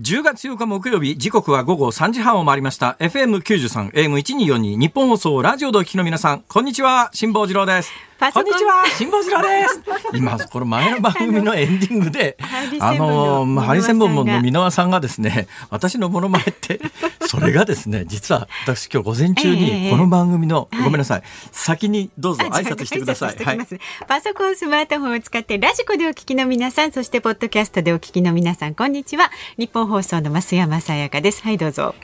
10月8日木曜日、時刻は午後3時半を回りました。FM93、AM1242、日本放送、ラジオでお聞きの皆さん、こんにちは、辛坊治郎です。こんにちは、辛坊治郎です。今、この前の番組のエンディングで、あの、まあハリセンボンの箕輪さんがですね、私のモノマネって、それがですね、実は私今日午前中ええに、この番組の、ごめんなさい、先にどうぞ挨拶してください。はいパソコン、スマートフォンを使ってラジコでお聞きの皆さん、そしてポッドキャストでお聞きの皆さん、こんにちは。日本放送の増山さやかです。はい、どうぞ。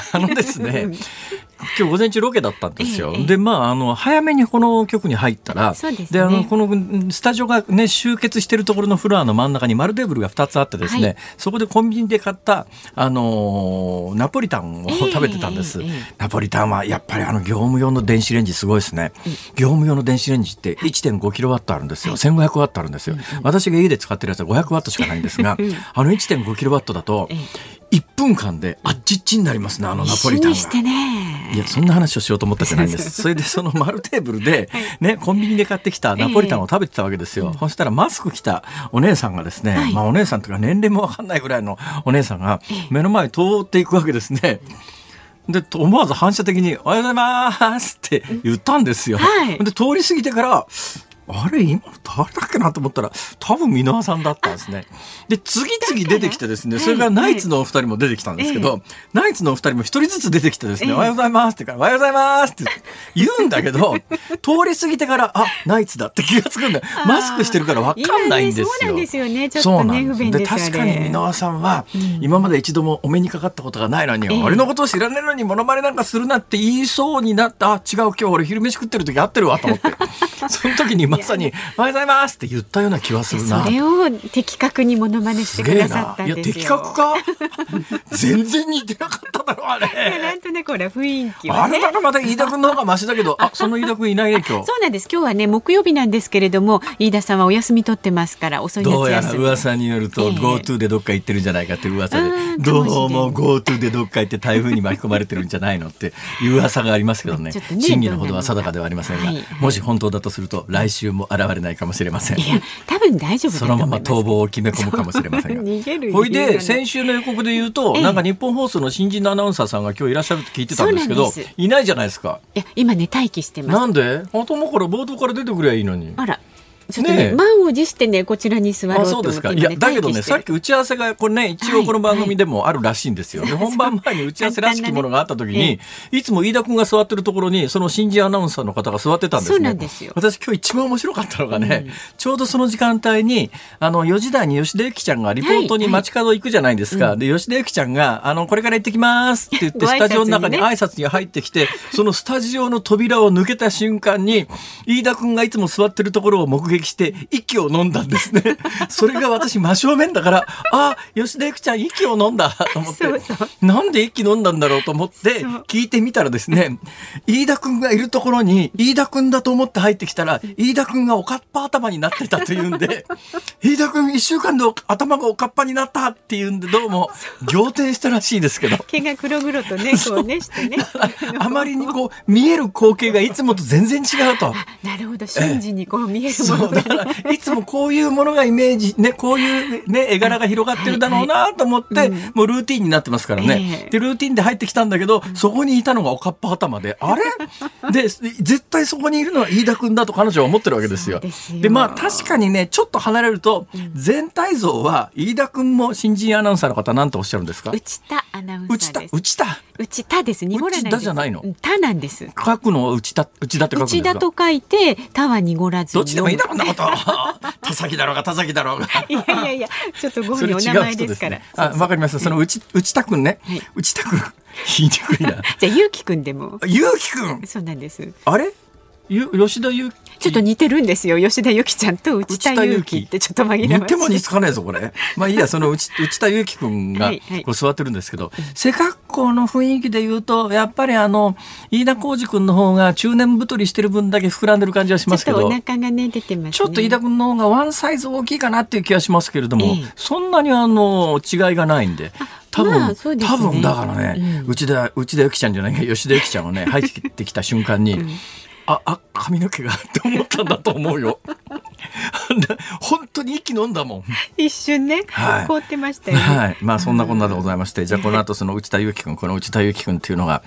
あのですね、今日午前中ロケだったんですよ。ええで、まあ、あの、早めにこの局に入ったら、ですねあの、このうんスタジオがね、集結してるところのフロアの真ん中に丸テーブルが2つあってですね、はいそこでコンビニで買った、あのーナポリタンをええ食べてたんです。ええナポリタンはやっぱりあの業務用の電子レンジすごいですね。業務用の電子レンジって1.5キロワットあるんですよ。1500ワットあるんですよ。私が家で使ってるやつは500ワットしかないんですが、あの1.5キロワットだとえ、1分間であっちっちになりますね、あのナポリタンが。ね。いや、そんな話をしようと思ったじゃないんです。それでその丸テーブルで、ね、コンビニで買ってきたナポリタンを食べてたわけですよ。そしたらマスク着たお姉さんがですね、はいまあお姉さんというか年齢もわかんないぐらいのお姉さんが目の前通っていくわけですね。で、思わず反射的に、おはようございますって言ったんですよ。はいで、通り過ぎてから、あれ今誰だっけなと思ったら多分箕輪さんだったんですね。で次々出てきてですねそれからナイツのお二人も出てきたんですけど、ナイツのお二人も一人ずつ出てきてですね、ええ。おはようございますって言うからおはようございますって言うんだけど 通り過ぎてからあナイツだって気がつくんだ。よマスクしてるから分かんないんですよ。そうなんですよね。ちょっとね不便ですよね。確かに箕輪さんは今まで一度もお目にかかったことがないのに、ええ俺のことを知らねえのにモノマネなんかするなって言いそうになったあ違う今日俺昼飯食ってる時会ってるわと思って。その時にまさに「おはようございます」って言ったような気はするな。そ。れを的確にモノマネしてくださったんいやですよ。的確か？全然似てなかっただろあいやなれんとなくほら雰囲気はね。あれ。だかまた飯田君の方がマシだけどあその飯田君いないね今日。そうなんです。今日はね木曜日なんですけれども、飯田さんはお休み取ってますから遅いどうやら。噂によると、ええ。GoTo でどっか行ってるんじゃないかっていう噂で、どうも GoTo でどっか行って台風に巻き込まれてるんじゃないのっていう噂がありますけどね。ね真偽のほどは定かではありませんが、はい。もし本当だとすると来週も現れないかもしれません。いや多分大丈夫そのます。まま逃亡を決め込むかもしれませんが。逃げるほいで先週の予告で言うと、ええなんか日本放送の新人のアナウンサーさんが今日いらっしゃるって聞いてたんですけどいないじゃないですか。いや今ね待機してます。なんで？頭から冒頭から出てくりゃいいのに。あら。ちょっとねねえ。満を持してねこちらに座ろうあと思ってそうですか。い今や、だけどね、さっき打ち合わせが、これね、一応この番組でもあるらしいんですよ。で、本番前に打ち合わせらしきものがあった時に、い。つも飯田君が座ってるところに、その新人アナウンサーの方が座ってたんですね。そうなんですよ。私今日一番面白かったのがね、ちょうどその時間帯に、あの、4時台に吉田ゆきちゃんがリポートに街角行くじゃないですか。で、吉田ゆきちゃんが、あの、これから行ってきますって言って、スタジオの中に挨拶に入ってきて、そのスタジオの扉を抜けた瞬間に、飯田君がいつも座ってるところを目撃して、息を飲んだんですね。それが私真正面だから、あ、吉田ゆきちゃん息を飲んだと思って、なんで息飲んだんだろうと思って聞いてみたらですね、飯田君がいるところに、飯田君だと思って入ってきたら、飯田君がおかっぱ頭になってたというんで、飯田君一週間でお頭がおかっぱになったっていうんで、どうも仰天したらしいですけど。毛が黒々とねこうねしてね。あまりにこう見える光景がいつもと全然違うと。なるほど瞬時にこう見えるもそうだ。からいつもこういうものがイメージねこういうね絵柄が広がってるだろうなと思って、もうルーティンになってますからね、ええ。でルーティンで入ってきたんだけどそこにいたのがおかっぱ頭であれ？で絶対そこにいるのは飯田君だと彼女は思ってるわけですよ。でまあ確かにねちょっと離れると、全体像は飯田君も新人アナウンサーの方なんておっしゃるんですか？内田アナウンサーです。内田内田です。濁らないです。内田じゃないの？うん田なんです。書くのは内田内田って書くんですか？内田と書いて田は濁らずどっちでもいいだろ読こんなこと田崎だろうが田崎だろうが。む いやいやいやちょっとご本人お名前人ですからね。。あ、わかりました。その内内田くんねはい。内田くん。言いにくいな。じゃあゆうきくんでもゆうきくん。そうなんです。あれ？ゆ吉田裕ちょっと似てるんですよ。吉田由紀ちゃんと内田裕樹ってちょっと紛らわしい。似ても似つかないぞこれ。まあいいやその内内田裕樹君がはいはい。こう座ってるんですけど、背格好の雰囲気で言うとやっぱりあの飯田浩二君の方が中年太りしてる分だけ膨らんでる感じはしますけどちょっとお腹がね出てますね。ちょっと飯田君の方がワンサイズ大きいかなっていう気がしますけれども、ええ。そんなにあの違いがないんで。多分、まあね。多分だからね、内田内田由紀ちゃんじゃないか吉田由紀ちゃんはね入ってきた瞬間に、ああ髪の毛がって思ったんだと思うよ。本当に息飲んだもん。一瞬ね、はい凍ってましたよね、はい。まあそんなこんなでございまして、じゃあこの後その内田祐樹君、この内田祐樹君っていうのが、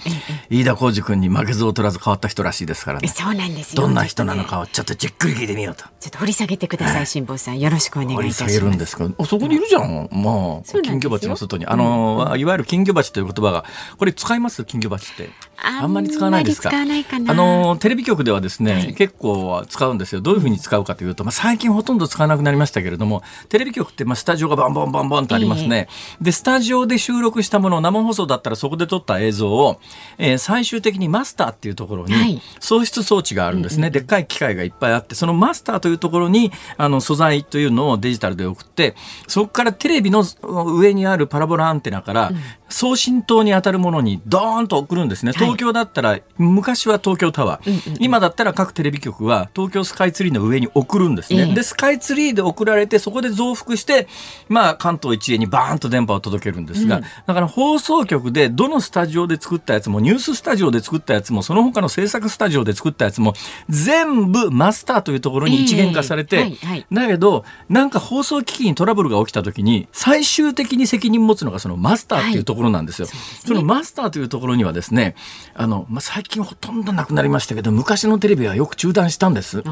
飯田浩二君に負けず劣らず変わった人らしいですからね。そうなんですよどんな人なのかをちょっとじっくり聞いてみようと。ちょっと掘り下げてください辛坊さんよろしくお願いい掘たしますり下げるんですけど、あそこにいるじゃん。うなんですよ金魚鉢の外に。あの、いわゆる金魚鉢という言葉が、これ使います？金魚鉢って。あんまり使わないですか？あの、テレビ局ではですね、結構使うんですよ。どういうふうに使うかというと、まあ最近ほとんど使わなくなりましたけれども、テレビ局ってまあスタジオがバンバンバンバンとありますね。で、スタジオで収録したものを生放送だったらそこで撮った映像を、えー最終的にマスターっていうところに、はい。送出装置があるんですね、でっかい機械がいっぱいあってそのマスターというところにあの素材というのをデジタルで送ってそこからテレビの上にあるパラボラアンテナから送信塔に当たるものにドーンと送るんですね、東京だったら昔は東京タワー、今だったら各テレビ局は東京スカイツリーの上に送るんですね、ええ。でスカイツリーで送られてそこで増幅して、まあ、関東一円にバーンと電波を届けるんですが、だから放送局でどのスタジオで作ったやつもニューススタジオで作ったやつもその他の制作スタジオで作ったやつも全部マスターというところに一元化されて、ええはいはい。だけどなんか放送機器にトラブルが起きた時に最終的に責任持つのがそのマスターっていうところなんですよ。そのマスターというところにはですねあの、まあ、最近ほとんどなくなりましたけど昔のテレビはよく中断したんです。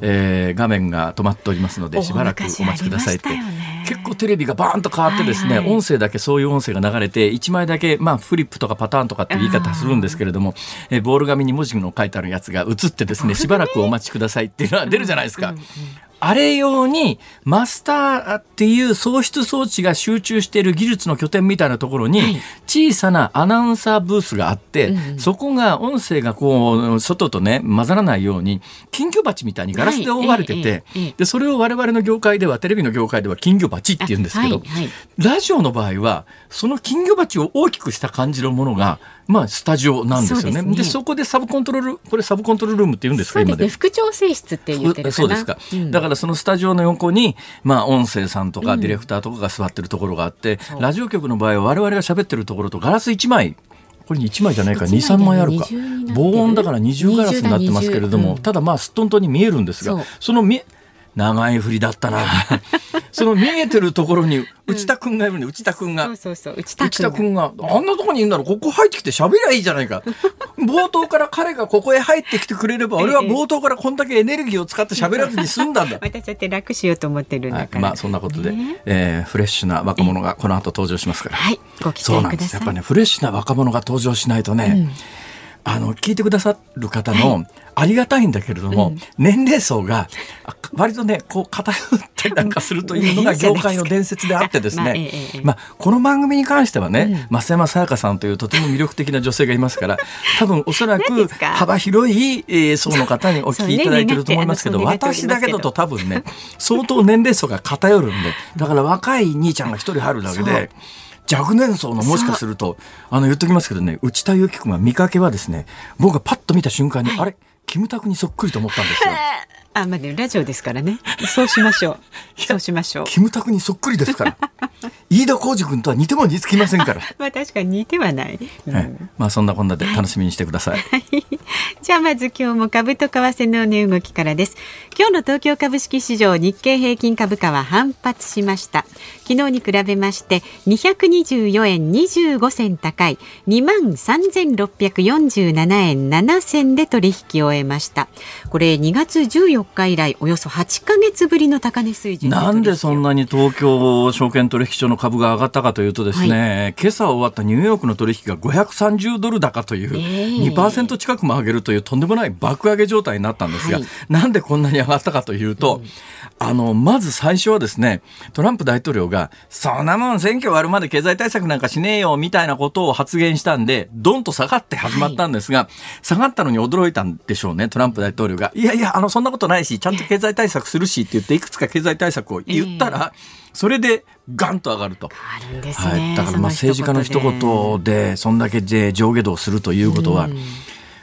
えー画面が止まっておりますのでしばらくお待ちくださいって、結構テレビがバーンと変わってですね、はいはい。音声だけそういう音声が流れて1枚だけ、まあ、フリップとかパターンとかっていう言い方するんですけれども、えーボール紙に文字の書いてあるやつが映ってですねしばらくお待ちくださいっていうのは出るじゃないですか。あれ用にマスターっていう送出装置が集中している技術の拠点みたいなところに小さなアナウンサーブースがあって、そこが音声がこう外とね混ざらないように金魚鉢みたいにガラスで覆われてて、はいでそれを我々の業界ではテレビの業界では金魚鉢って言うんですけど、はいはい。ラジオの場合はその金魚鉢を大きくした感じのものがまあスタジオなんですよね。そうですね。でそこでサブコントロールこれサブコントロールルームって言うんですかね。副調整室って言ってるかな？そうですか、ん。だからそのスタジオの横に、まあ、音声さんとかディレクターとかが座ってるところがあって、ラジオ局の場合は我々が喋ってるところとガラス1枚。これ1枚じゃないか。一枚23枚あるか。防音だから二重ガラスになってますけれども、ただまあすっとんとんに見えるんですがその見え長い振りだったな。その見えてるところに内田君がいるね。内田君が。そうそうそう。内田君が。あんなとこにいるならここ入ってきて喋りゃいいじゃないか。冒頭から彼がここへ入ってきてくれれば俺は冒頭からこんだけエネルギーを使って喋らずに済んだんだ。私だって楽しようと思ってるんはい、だから。まあそんなことで、ね。えーフレッシュな若者がこの後登場しますから、はい。ご期そう待ください。なんです。やっぱねフレッシュな若者が登場しないとね、あの聞いてくださる方のありがたいんだけれども、年齢層があ割とねこう偏ったりなんかするというのが 業界の伝説であってですね。ええまあこの番組に関してはね、増山さやかさんというとても魅力的な女性がいますから 多分おそらく幅広い、えー層の方にお聞きいただいてると思いますけど私だけだと多分ね相当年齢層が偏るんでだから若い兄ちゃんが一人入るだけで。若年層のもしかするとあの言っときますけどね内田有紀君は見かけはですね僕がパッと見た瞬間に、あれ？キムタクにそっくりと思ったんですよ。あ、まあね、ラジオですからね。そうしましょう。そうしましょう。キムタクにそっくりですから。飯田浩二君とは似ても似つきませんから。まあ確かに似てはない。うんはいまあそんなこんなで楽しみにしてください。じゃあまず今日も株と為替の値動きからです。今日の東京株式市場日経平均株価は反発しました。昨日に比べまして224円25銭高い23,647円7銭で取引を終えました。これ2月14日以来およそ8ヶ月ぶりの高値水準なんでそんななに東京証券取引所の株が上がったかというとですね、今朝終わったニューヨークの取引が530ドル高という、ええ2%近くも上上げるというとんでもない爆上げ状態になったんですが、はい、なんでこんなに上がったかというと、うん、あの、まず最初はですね、トランプ大統領が、そんなもん選挙終わるまで経済対策なんかしねえよ、みたいなことを発言したんで、どんと下がって始まったんですが、はい、下がったのに驚いたんでしょうね、トランプ大統領が。いやいや、あの、そんなことないし、ちゃんと経済対策するしって言って、いくつか経済対策を言ったら、えーそれでガンと上がると。るね、はい、だからまあ政治家の一言でそんだけで上下動するということは、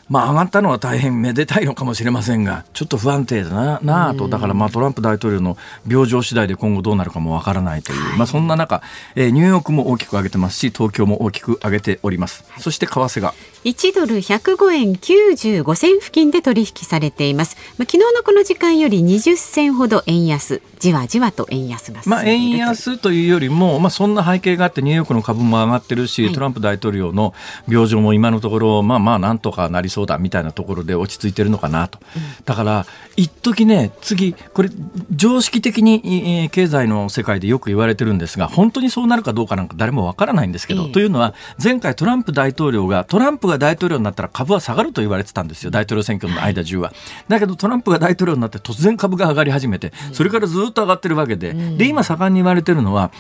まあ上がったのは大変めでたいのかもしれませんが、ちょっと不安定だななと、だからまあトランプ大統領の病状次第で今後どうなるかもわからないという、はい、まあそんな中、えー、ニューヨークも大きく上げてますし、東京も大きく上げております。そして為替が。1ドル105円95銭付近で取引されています。まあ昨日のこの時間より20銭ほど円安、じわじわと円安がまあ円安というよりも、まあそんな背景があってニューヨークの株も上がってるし、はい、トランプ大統領の病状も今のところ、まあまあなんとかなりそうそうだみたいなところで落ち着いてるのかなと、だから一時ね次これ常識的に経済の世界でよく言われてるんですが本当にそうなるかどうかなんか誰もわからないんですけど、えというのは前回トランプ大統領がトランプが大統領になったら株は下がると言われてたんですよ大統領選挙の間中は、だけどトランプが大統領になって突然株が上がり始めてそれからずっと上がってるわけで、で今盛んに言われてるのは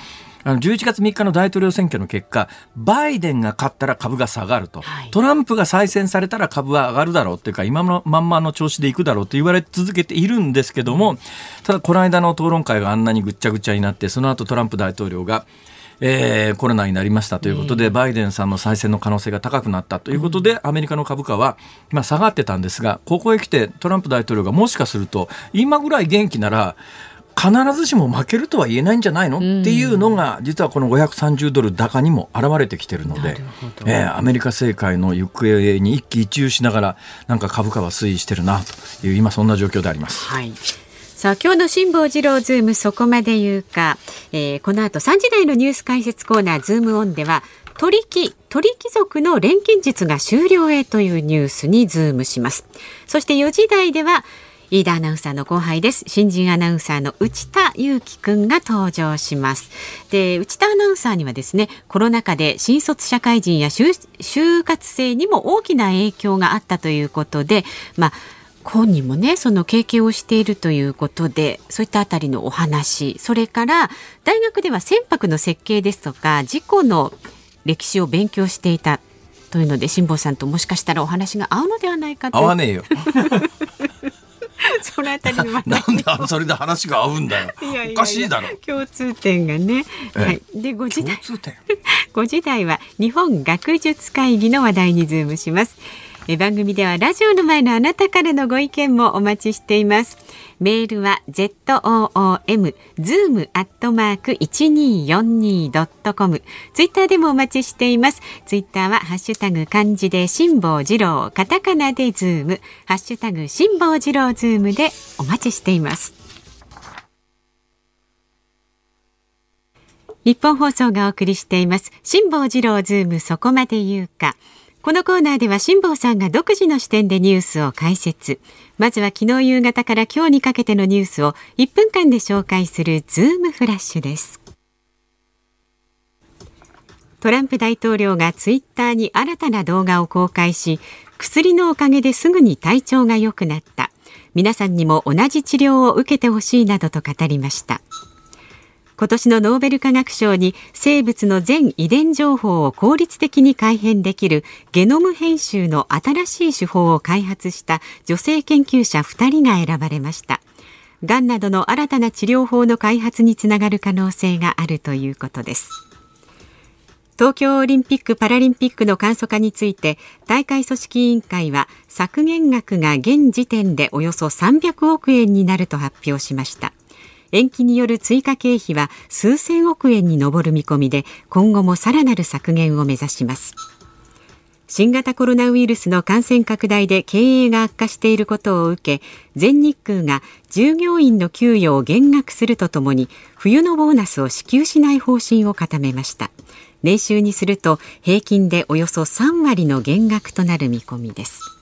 あの11月3日の大統領選挙の結果、バイデンが勝ったら株が下がると、はい、トランプが再選されたら株は上がるだろうっていうか、今のまんまの調子でいくだろうと言われ続けているんですけども、ただ、この間の討論会があんなにぐっちゃぐちゃになって、その後トランプ大統領が、えー、コロナになりましたということで、バイデンさんの再選の可能性が高くなったということで、アメリカの株価は、まあ、下がってたんですが、ここへ来てトランプ大統領がもしかすると、今ぐらい元気なら、必ずしも負けるとは言えないんじゃないの、っていうのが実はこの530ドル高にも現れてきてるので、えー、アメリカ政界の行方に一喜一憂しながらなんか株価は推移してるなという今そんな状況であります。はい。さあ今日の辛坊治郎ズームそこまで言うか、えー、この後3時台のニュース解説コーナーズームオンでは取引鳥貴族の錬金術が終了へというニュースにズームします。そして4時台では飯田アナウンサーの後輩です。新人アナウンサーの内田裕樹くんが登場します。で内田アナウンサーにはですねコロナ禍で新卒社会人や就活生にも大きな影響があったということでまあ本人もねその経験をしているということでそういったあたりのお話それから大学では船舶の設計ですとか事故の歴史を勉強していたというので辛坊さんともしかしたらお話が合うのではないかと。合わねえよ そのあたりのなんでそれで話が合うんだよ。いやいやおかしいだろ。共通点がね、はい、で5時台5 時台は日本学術会議の話題にズームしますえ番組ではラジオの前のあなたからのご意見もお待ちしていますメールは z o o m zoom アットマーク一二四二ドットコム。ツイッターでもお待ちしています。ツイッターはハッシュタグ漢字で辛坊治郎、カタカナでズーム、ハッシュタグ辛坊治郎ズームでお待ちしています。日本放送がお送りしています。辛坊治郎ズームそこまで言うか。このコーナーでは辛坊さんが独自の視点でニュースを解説。まずは昨日夕方から今日にかけてのニュースを1分間で紹介するズームフラッシュです。トランプ大統領がツイッターに新たな動画を公開し、薬のおかげですぐに体調が良くなった。皆さんにも同じ治療を受けてほしいなどと語りました。今年のノーベル化学賞に生物の全遺伝情報を効率的に改変できるゲノム編集の新しい手法を開発した女性研究者2人が選ばれました。がんなどの新たな治療法の開発につながる可能性があるということです。東京オリンピック・パラリンピックの簡素化について大会組織委員会は削減額が現時点でおよそ300億円になると発表しました延期による追加経費は数千億円に上る見込みで今後もさらなる削減を目指します。新型コロナウイルスの感染拡大で経営が悪化していることを受け全日空が従業員の給与を減額するとともに冬のボーナスを支給しない方針を固めました。年収にすると平均でおよそ3割の減額となる見込みです。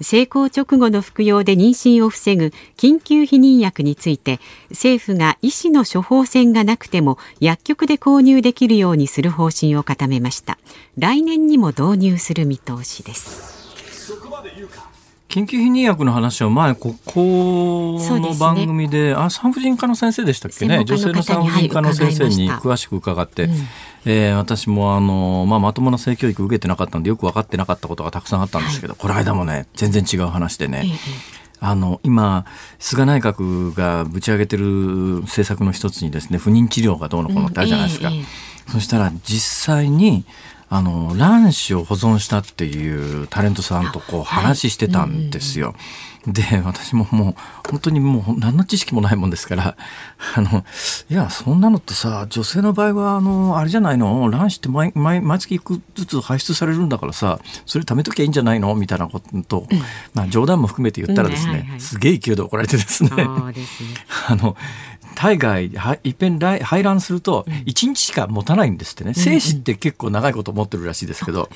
成功直後の服用で妊娠を防ぐ緊急避妊薬について政府が医師の処方箋がなくても薬局で購入できるようにする方針を固めました。来年にも導入する見通しです。緊急避妊薬の話は前ここの番組で、ね、あ産婦人科の先生でしたっけね？女性の産婦人科の先生に詳しく伺って、はいえー、私もあの、まあ、まともな性教育受けてなかったんでよく分かってなかったことがたくさんあったんですけど、はい、この間もね全然違う話でね、えあの今菅内閣がぶち上げてる政策の一つにですね不妊治療がどうのこうのってあるじゃないですか、うんえ。そしたら実際にあの卵子を保存したっていうタレントさんとこう話してたんですよ。で私ももう本当にもう何の知識もないもんですから あのいやそんなのってさ女性の場合はあのあれじゃないの？卵子って毎毎毎月いくずつ排出されるんだからさそれ貯めときゃいいんじゃないの？みたいなことと、うん、まあ、冗談も含めて言ったらですね、うんはいはい、すげえ勢いで怒られてですね。あの体外いっぺん排卵すると1日しか持たないんですってね、精子って結構長いこと持ってるらしいですけど、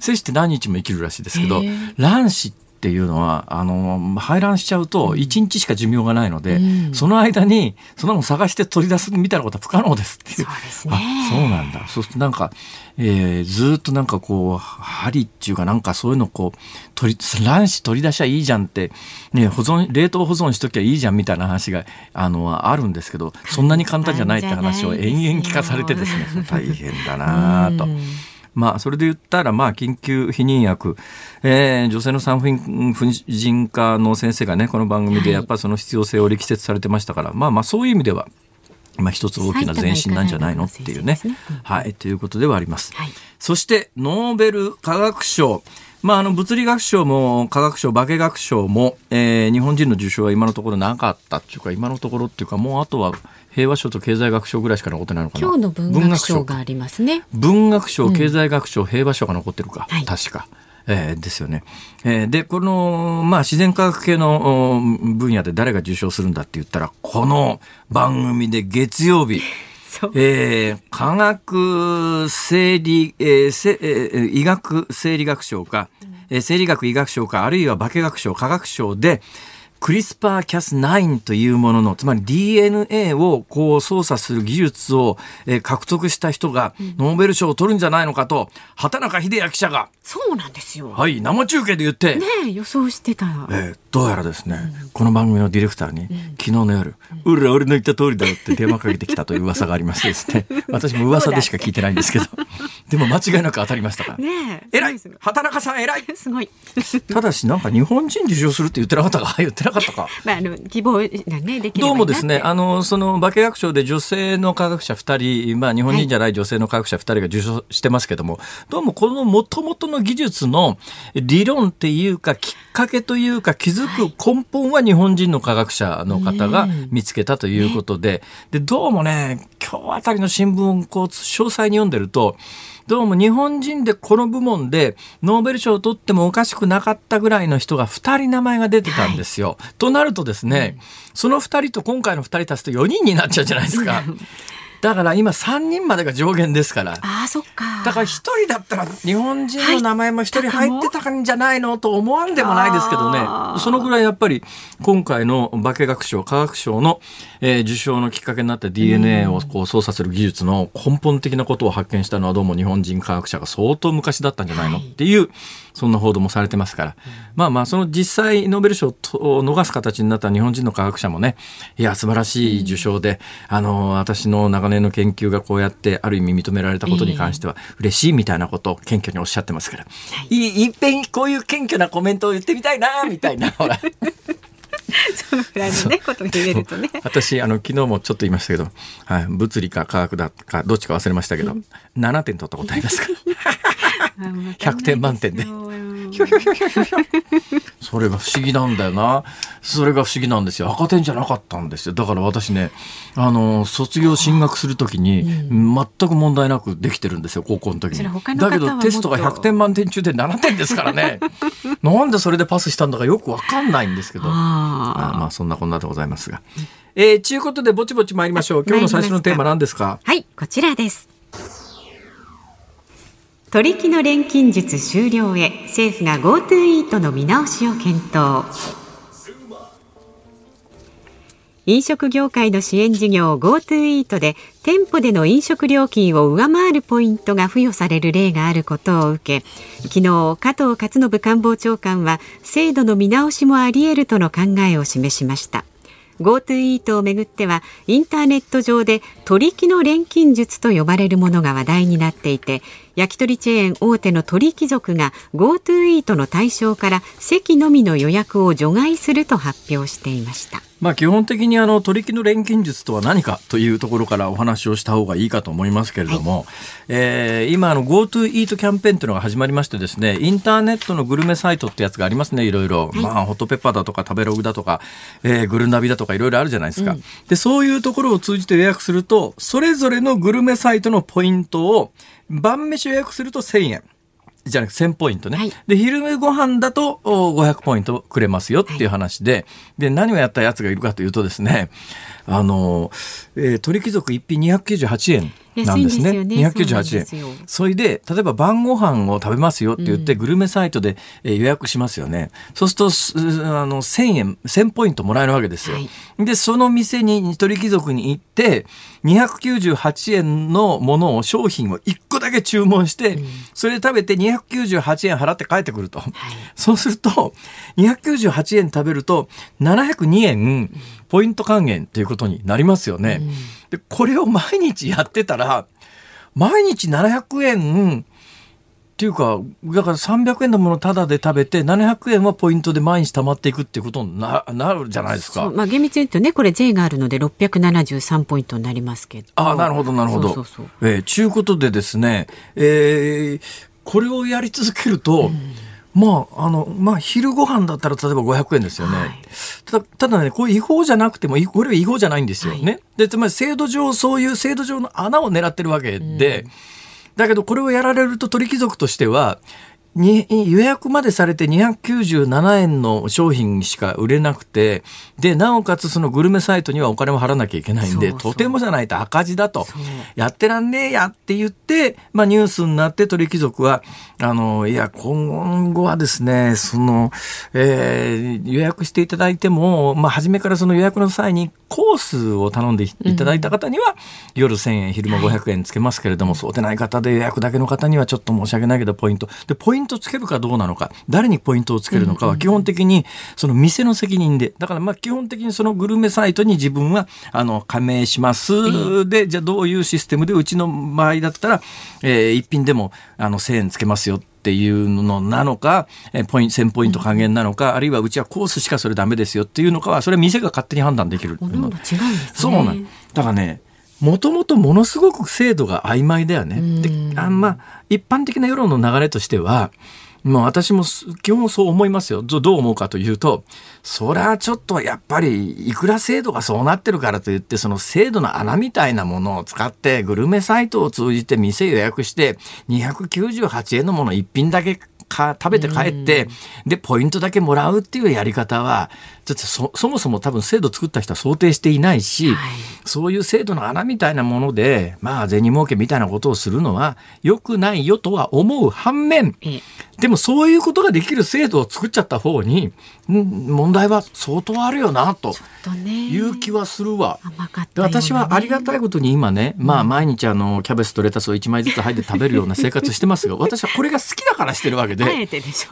精子って何日も生きるらしいですけど卵子ってっていうのはあの排卵しちゃうと1日しか寿命がないので、うん、その間にそんなの探して取り出すみたいなことは不可能ですっていう。そうですね。あそうなんだ。そうするとなんか、えー、ずっとなんかこう針っていうかなんかそういうのこう取り卵子取り出しゃいいじゃんって、ね、保存冷凍保存しときゃいいじゃんみたいな話があのあるんですけどそんなに簡単じゃないって話を延々聞かされてですね。大変だなと。まあ、それで言ったら、まあ、緊急避妊薬、えー、女性の産婦人科の先生がね、この番組でやっぱその必要性を力説されてましたから、はい、まあまあ、そういう意味では、まあ、一つ大きな前進なんじゃないのっていうね。はい、ということではあります。はい、そして、ノーベル化学賞。まあ、あの物理学賞も科学賞、化学賞も、えー、日本人の受賞は今のところなかったっていうか、今のところっていうか、もうあとは平和賞と経済学賞ぐらいしか残ってないのかな。今日の文学賞がありますね。文学賞、経済学賞、平和賞が残ってるか、はい、確か。えー、ですよね。えー、で、この、まあ、自然科学系の分野で誰が受賞するんだって言ったら、この番組で月曜日、えー、科学生理、えーせえー、医学生理学賞か、うん、生理学医学賞か、あるいは化学賞、科学賞で、クリスパーキャス9というものの、つまり DNA をこう操作する技術を、えー、獲得した人がノーベル賞を取るんじゃないのかと、畑中秀也記者が。そうなんですよ。はい、生中継で言って。ね予想してた。えー、どうやらですね、うん、この番組のディレクターに、うん、昨日の夜、うら、俺の言った通りだよって電話かけてきたという噂がありましてですね、私も噂でしか聞いてないんですけど、でも間違いなく当たりましたから。ねえ。らい！畑中さん偉い！すごい。ただし、なんか日本人受賞するって言ってなかったか？言ってなかったか？まあ、あの、希望がね、できどうもですね、あの、その、化学賞で女性の科学者2人、まあ、日本人じゃない女性の科学者2人が受賞してますけども、はい、どうもこの元々の技術の理論っていうか、きっかけというか、気づく根本は日本人の科学者の方が見つけたということで、で、どうもね、今日あたりの新聞をこう、詳細に読んでると、どうも日本人でこの部門でノーベル賞を取ってもおかしくなかったぐらいの人が2人名前が出てたんですよ。はい、となるとですね、その2人と今回の2人足すと4人になっちゃうじゃないですか。だから今3人までが上限ですから。ああ、そっか。だから1人だったら日本人の名前も1人入ってたんじゃないのと思わんでもないですけどね。そのぐらいやっぱり今回の化学賞、科学賞の、えー、受賞のきっかけになった DNA をこう操作する技術の根本的なことを発見したのはどうも日本人科学者が相当昔だったんじゃないの、っていう、そんな報道もされてますから。まあまあ、その実際ノーベル賞を逃す形になった日本人の科学者もね、いや、素晴らしい受賞で、あの、私の長年の研究がこうやってある意味認められたことに関しては嬉しいみたいなことを謙虚におっしゃってますから、い。い、いっぺんこういう謙虚なコメントを言ってみたいな、みたいな、ほら。そのぐらいのねことが言えるとね。私あの昨日もちょっと言いましたけど、はい、物理か科学だかどっちか忘れましたけど、うん、7点取ったことありますか？ら。100点満点で。それが不思議なんだよな。それが不思議なんですよ。赤点じゃなかったんですよ。だから私ね、あの、卒業進学するときに、全く問題なくできてるんですよ、高校の時に。だけどテストが100点満点中で7点ですからね。なんでそれでパスしたんだかよくわかんないんですけど。あまあ、そんなこんなでございますが。えー、ちゅうことで、ぼちぼち参りましょう。今日の最初のテーマ何ですか？はい、こちらです。取引の錬金術終了へ政府が GoTo イートの見直しを検討。飲食業界の支援事業 GoTo イートで店舗での飲食料金を上回るポイントが付与される例があることを受け昨日加藤勝信官房長官は制度の見直しもあり得るとの考えを示しました。GoTo イートをめぐってはインターネット上で取引の錬金術と呼ばれるものが話題になっていて焼き鳥チェーン大手の鳥貴族が GoTo イートの対象から席のみの予約を除外すると発表していました。まあ、基本的にあの取引の錬金術とは何かというところからお話をした方がいいかと思いますけれども、はい、えー、今あの GoTo イートキャンペーンというのが始まりましてですねインターネットのグルメサイトってやつがありますねい。ろいろ、はい、まあ、ホットペッパーだとか食べログだとか、えー、グルナビだとかいろいろあるじゃないですか、うん、でそういうところを通じて予約するとそれぞれのグルメサイトのポイントを晩飯予約すると1000円。じゃなくて1000ポイントね。はい、で、昼ご飯だと500ポイントくれますよっていう話で、はい、で、何をやったやつがいるかというとですね、あの、えー、鳥貴族一品298円なんですね。すね298円。それで、例えば晩ご飯を食べますよって言って、グルメサイトで予約しますよね。そうすると、あの、1000円、1000ポイントもらえるわけですよ。はい、で、その店に鳥貴族に行って、298円のものを、商品を1個だけ注文して、それで食べて298円払って帰ってくると。はい、そうすると、298円食べると、702円、ポイント還元ということになりますよね。うん、でこれを毎日やってたら毎日700円っていうかだから300円のものタダで食べて700円はポイントで毎日貯まっていくっていうことにななるじゃないですか。まあ、厳密に言うとねこれ税があるので673ポイントになりますけど。あなるほどなるほど。そうそうそうえー、ちゅうことでですね、えー、これをやり続けると、うんまあ、あの、まあ、昼ご飯だったら例えば500円ですよね。はい、ただ、ただね、これ違法じゃなくても、これは違法じゃないんですよね。はい、で、つまり制度上、そういう制度上の穴を狙ってるわけで、うん、だけどこれをやられると鳥貴族としては、に予約までされて297円の商品しか売れなくてでなおかつそのグルメサイトにはお金も払わなきゃいけないんでとてもじゃないと赤字だと。やってらんねえやって言って、まあ、ニュースになって取引族はあのいや今後はですねその、えー、予約していただいても、まあ、初めからその予約の際にコースを頼んでいただいた方には、夜1000円昼間500円つけますけれども、はい、そうでない方で予約だけの方にはちょっと申し訳ないけどポイント。でポイントつけるかどうなのか誰にポイントをつけるのかは基本的にその店の責任でだからまあ基本的にそのグルメサイトに自分はあの加盟しますでじゃあどういうシステムでうちの場合だったら、えー、一品でもあの1000円つけますよっていうのなのか、ポイント、1000ポイント還元なのか、あるいはうちはコースしかそれダメですよっていうのかは、それは店が勝手に判断できる。違うんですね。そうなんだからね、もともとものすごく制度が曖昧だよね。であまあ、一般的な世論の流れとしては、まあ私も基本そう思いますよ。どう思うかというと、それはちょっとやっぱりいくら制度がそうなってるからといってその制度の穴みたいなものを使ってグルメサイトを通じて店予約して298円のもの1品だけか食べて帰って、でポイントだけもらうっていうやり方はだってそそもそも多分制度作った人は想定していないし、はい、そういう制度の穴みたいなものでまあ銭儲けみたいなことをするのは良くないよとは思う反面、でもそういうことができる制度を作っちゃった方に問題は相当あるよなという気はするわ。ね、私はありがたいことに今ね、まあ毎日あのキャベツとレタスを1枚ずつ入って食べるような生活してますが私はこれが好きだからしてるわけで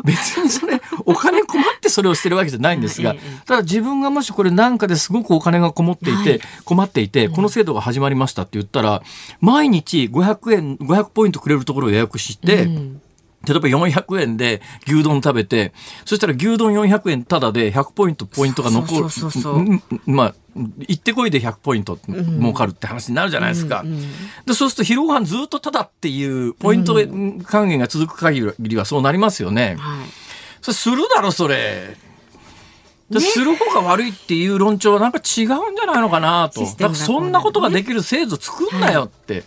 別にそれお金困ってそれをしてるわけじゃないんですが、ただ自分がもしこれなんかですごくお金がこもっていて、困っていてこの制度が始まりましたって言ったら毎日500円500ポイントくれるところを予約して、例えば400円で牛丼食べて、そしたら牛丼400円ただで100ポイントポイントが残る。まあ、行ってこいで100ポイント儲かるって話になるじゃないですか。うん。うん、でそうすると昼ご飯ずっとただっていうポイント還元が続く限りはそうなりますよね。はい、それするだろ、それ。する方が悪いっていう論調はなんか違うんじゃないのかなと。だからそんなことができる制度作んなよって。はい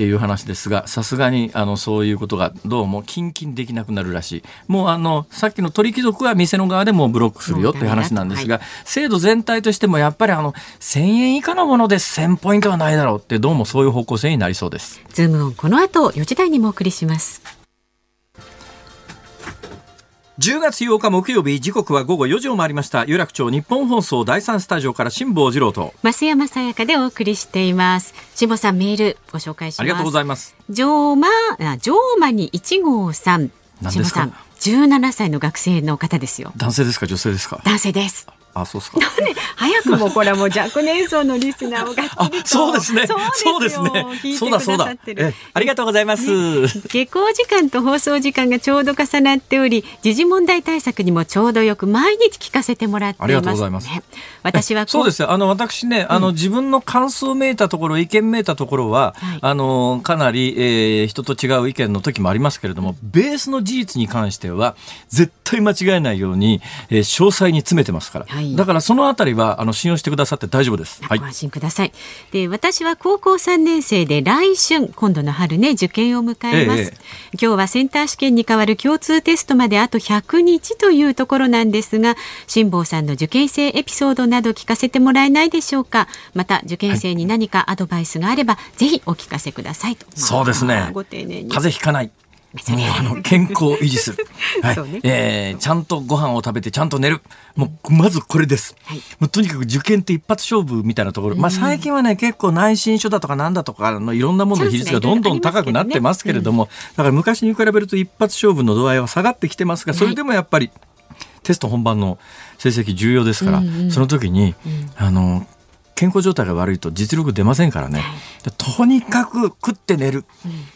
いう話ですがさすがにあのそういうことがどうも近々できなくなるらしい。もうあのさっきの鳥貴族は店の側でもブロックするよっていう話なんですが、はい、制度全体としてもやっぱりあの1000円以下のもので1000ポイントはないだろうってどうもそういう方向性になりそうです。ズームオンこの後4時台にもお送りします10月8日木曜日時刻は午後4時を回りました。有楽町日本放送第三スタジオから辛坊治郎と。増山さやかでお送りしています。辛坊さんメールご紹介します。ありがとうございます。ジョーマあジョーマニ1号さん。辛坊さん17歳の学生の方ですよ。男性ですか？女性ですか？男性ですあそうですか。早くもこれはもう若年層のリスナーをがっ そうですね。そうですね。そうだそうだありがとうございます、下校時間と放送時間がちょうど重なっており時事問題対策にもちょうどよく毎日聞かせてもらっています、ね、ありがとうございます。私はこそうですよ。あの私ね、あの自分の感想めいたところ意見めいたところは、はい。あのかなり、えー人と違う意見の時もありますけれどもベースの事実に関しては絶対間違えないように、えー詳細に詰めてますから、はいだからそのあたりはあの信用してくださって大丈夫です。はいご安心ください。で、私は高校3年生で来春、今度の春ね、受験を迎えます。ええ今日はセンター試験に代わる共通テストまであと100日というところなんですが、辛坊さんの受験生エピソードなど聞かせてもらえないでしょうか。また、受験生に何かアドバイスがあれば、ぜひお聞かせくださいと。そうですねまあご丁寧に。風邪ひかない。もうあの健康を維持する。はいねえーちゃんとご飯を食べてちゃんと寝る。もうまずこれです。はいもうとにかく受験って一発勝負みたいなところ。まあ最近はね結構内申書だとかなんだとかのいろんなものの比率がどんどん高くなってますけれども、だから昔に比べると一発勝負の度合いは下がってきてますが、それでもやっぱりテスト本番の成績重要ですから、うんうんその時に、あの健康状態が悪いと実力出ませんからね。とにかく食って寝る。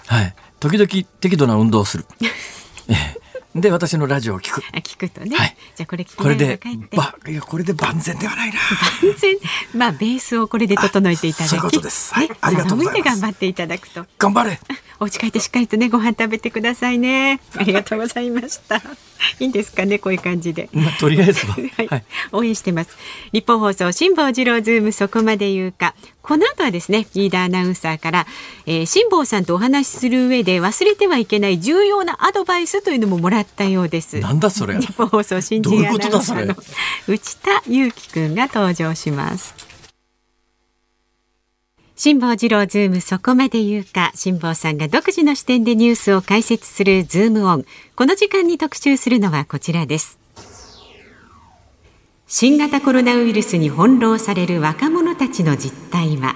はい。時々適度な運動をする。ええで、私のラジオを聞く。あ聞くとね。はいじゃあこれ聞きこれでば、いや、これで万全ではないな。全然、まあ、ベースをこれで整えていただき。そういうことですはいねありがとうございます頑張っていただくと。頑張れ。お家帰ってしっかりとねご飯食べてくださいね。ありがとうございました。いいんですかねこういう感じで。まあ、とりあえずは。はい、はい。応援してます。日本放送辛坊治郎ズームそこまで言うか。この後はですね、リーダーアナウンサーから、えー、辛坊さんとお話しする上で忘れてはいけない重要なアドバイスというのももらったようです。なんだそれ。日本放送新人アナウンサーの内田雄基くんが登場します。辛坊治郎ズームそこまで言うか辛坊さんが独自の視点でニュースを解説するズームオンこの時間に特集するのはこちらです新型コロナウイルスに翻弄される若者たちの実態は。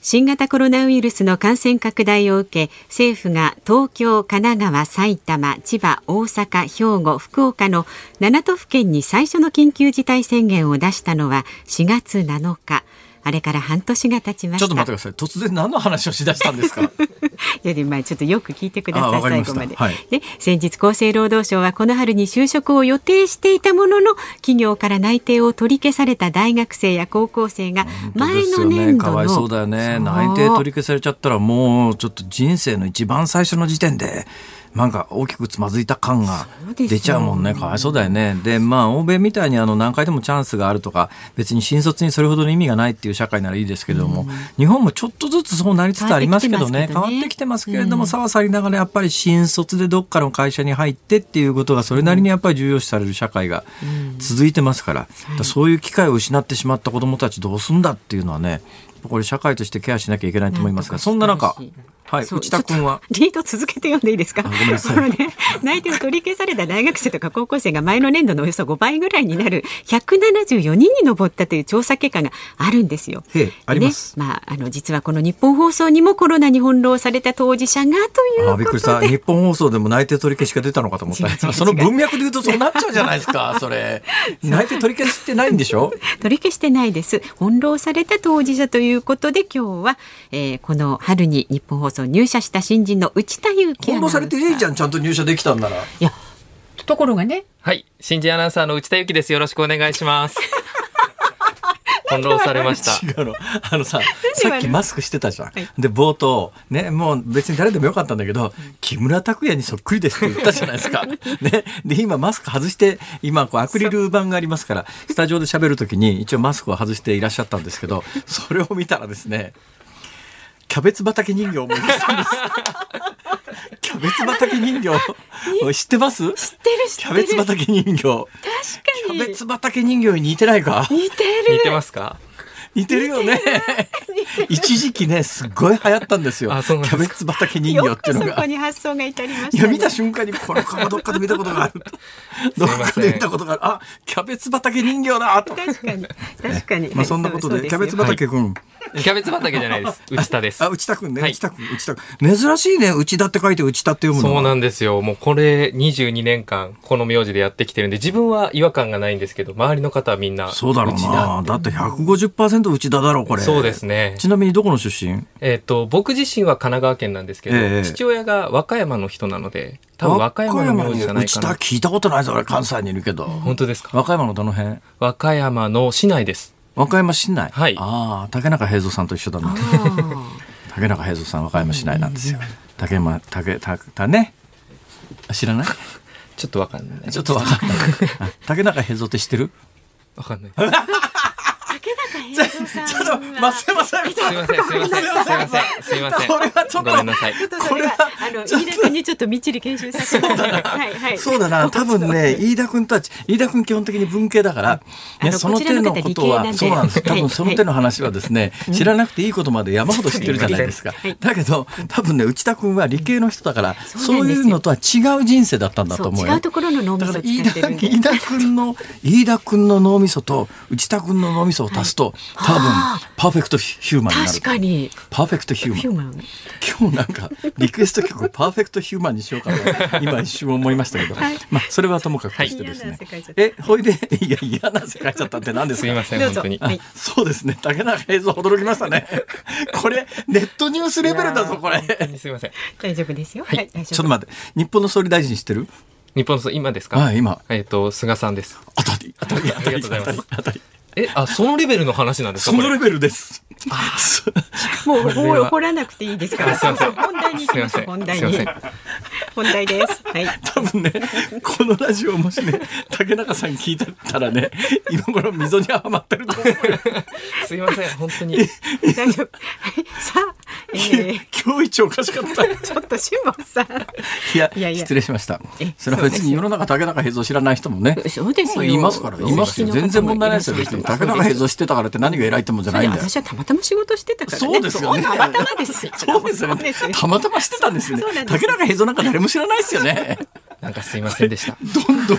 新型コロナウイルスの感染拡大を受け政府が東京、神奈川、埼玉、千葉、大阪、兵庫、福岡の7都府県に最初の緊急事態宣言を出したのは4月7日。あれから半年が経ちましたちょっと待ってください。突然何の話をしだしたんですか？いやでもまあちょっとよく聞いてくだあさい最後まで、はいで先日厚生労働省はこの春に就職を予定していたものの企業から内定を取り消された大学生や高校生が前の年度のかわいそうだよね。内定取り消されちゃったらもうちょっと人生の一番最初の時点で。なんか大きくつまずいた感が出ちゃうもんね。かわいそうだよね。で、まあ、欧米みたいにあの何回でもチャンスがあるとか、別に新卒にそれほどの意味がないっていう社会ならいいですけれども、日本もちょっとずつそうなりつつありますけどね。変わっててきてますけれども、さはさりながらやっぱり新卒でどっかの会社に入ってっていうことがそれなりにやっぱり重要視される社会が続いてますから、だからそういう機会を失ってしまった子どもたちどうすんだっていうのはね、これ社会としてケアしなきゃいけないと思いますが、そんな中、はい、そう内田君は？リード続けて読んでいいですか？このね、内定を取り消された大学生とか高校生が前の年度のおよそ5倍ぐらいになる174人に上ったという調査結果があるんですよ。ありますね、まああの実はこの日本放送にもコロナに翻弄された当事者がというあびっくりした。日本放送でも内定取り消しが出たのかと思った 違う違うその文脈で言うとそうなっちゃうじゃないですか、それ。内定取り消しってないんでしょ？取り消してないです。翻弄された当事者ということで今日は、えーこの春に日本放送入社した新人の内田裕樹翻弄されていいじゃん、ちゃんと入社できたんなら。いやところがねはい、新人アナウンサーの内田由紀です。よろしくお願いします。翻弄されました。違うの。あのさ、でさっきマスクしてたじゃん。はいで、冒頭、ね、もう別に誰でもよかったんだけど、木村拓哉にそっくりですって言ったじゃないですか。ね。で、今マスク外して、今こうアクリル板がありますから、スタジオで喋るときに一応マスクを外していらっしゃったんですけど、それを見たらですね、キャベツ畑人形を思い出したんです。キャベツ畑人形。知ってます？知ってる知ってる。キャベツ畑人形。確かに。キャベツ畑人形に似てないか？似てる。似てますか？似てるよね。一時期ねすっごい流行ったんですよ。キャベツ畑人よ形っていうのが。くそこに発想が至りました、ね。いや見た瞬間にこの顔どっかで見たことがある どっかで見たことがある。あキャベツ畑人形だと。確かに確かに。まあそんなことでキャベツ畑くん、キャベツ畑じゃないです。内田です。あ。内田くんね、はい。内田くん内田くん珍しいね内田って書いて内田って読むのそうはなんですよ。もうこれ22年間この名字でやってきてるんで自分は違和感がないんですけど周りの方はみんなそうだろうな。だって150%内田だろこれ。そうですね。ちなみにどこの出身？えっ、と僕自身は神奈川県なんですけど、ええ。父親が和歌山の人なので多分和歌山の名字じゃないかな。内田聞いたことないぞ俺関西にいるけど。本当ですか？和歌山のどの辺？和歌山の市内です。和歌山市内？はい。ああ竹中平蔵さんと一緒だな。竹中平蔵さん和歌山市内なんですよ。竹山竹竹たね？あ知らない？ちょっとわかんない。ちょっとわかんない。あ竹中平蔵って知ってる？わかんない。ちょっと松山さんすいません、すいません、すいません、すいません。これはちょっとごめんなさい。ちょっとそれはあの飯田君にちょっとみっちり研修させてください。はいはい。そうだな、多分ね、飯田君たち、飯田君基本的に文系だから、その手のことは、そうなんです。多はい分その手の話はですね、知らなくていいことまで山ほど知ってるじゃないですかはい。だけど、多分ね、内田君は理系の人だから、そういうのとは違う人生だったんだと思うよ。違うところの脳みだそ。飯田君の飯田君の脳みそと内田君の脳みそを足すと、多分はあパーフェクトヒューマンになる確。かに。パーフェクトヒューマンヒューマン。今日なんかリクエスト曲パーフェクトヒューマンにしようかな。今一瞬思いましたけど、はい。まあそれはともかくとしてですね。嫌な汗かいえほいでいや嫌な汗かいちゃったって何ですかすいません、本当に。あはい。そうですね。竹中映像驚きましたね。これネットニュースレベルだぞこれ。すいません。大丈夫ですよ。はい。はい。大丈夫。ちょっと待って。日本の総理大臣知ってる？日本の今ですか？はい今。えっ、と、菅さんです。当たり当たりありがとうございます。当たりえ、あ、そのレベルの話なんですかそのレベルです もうもう怒らなくていいですから。すいません本題に行きましょう。すいません本題にすいません。本題です。はい。多分ね、このラジオもしね、竹中さん聞いてたらね、今頃溝にはまってると思うよ。すいません、本当に。大丈夫。はい。さあ、えー、今日一おかしかった。いちょっと辛坊さん。や、いやいや失礼しましたえ。それは別に世の中竹中平蔵知らない人もね、そうですよ。言いますから、言いますよ。全然問題ないですよ。別に竹中平蔵知ってたからって何が偉いってもんじゃないんだよ。私はたまたま仕事してたからね。そうですよね。たまたまですよ。そうですよね。たまたま知ってたんですよね竹中平蔵なんか誰も知らないですよね。なんかすいませんでした。どんど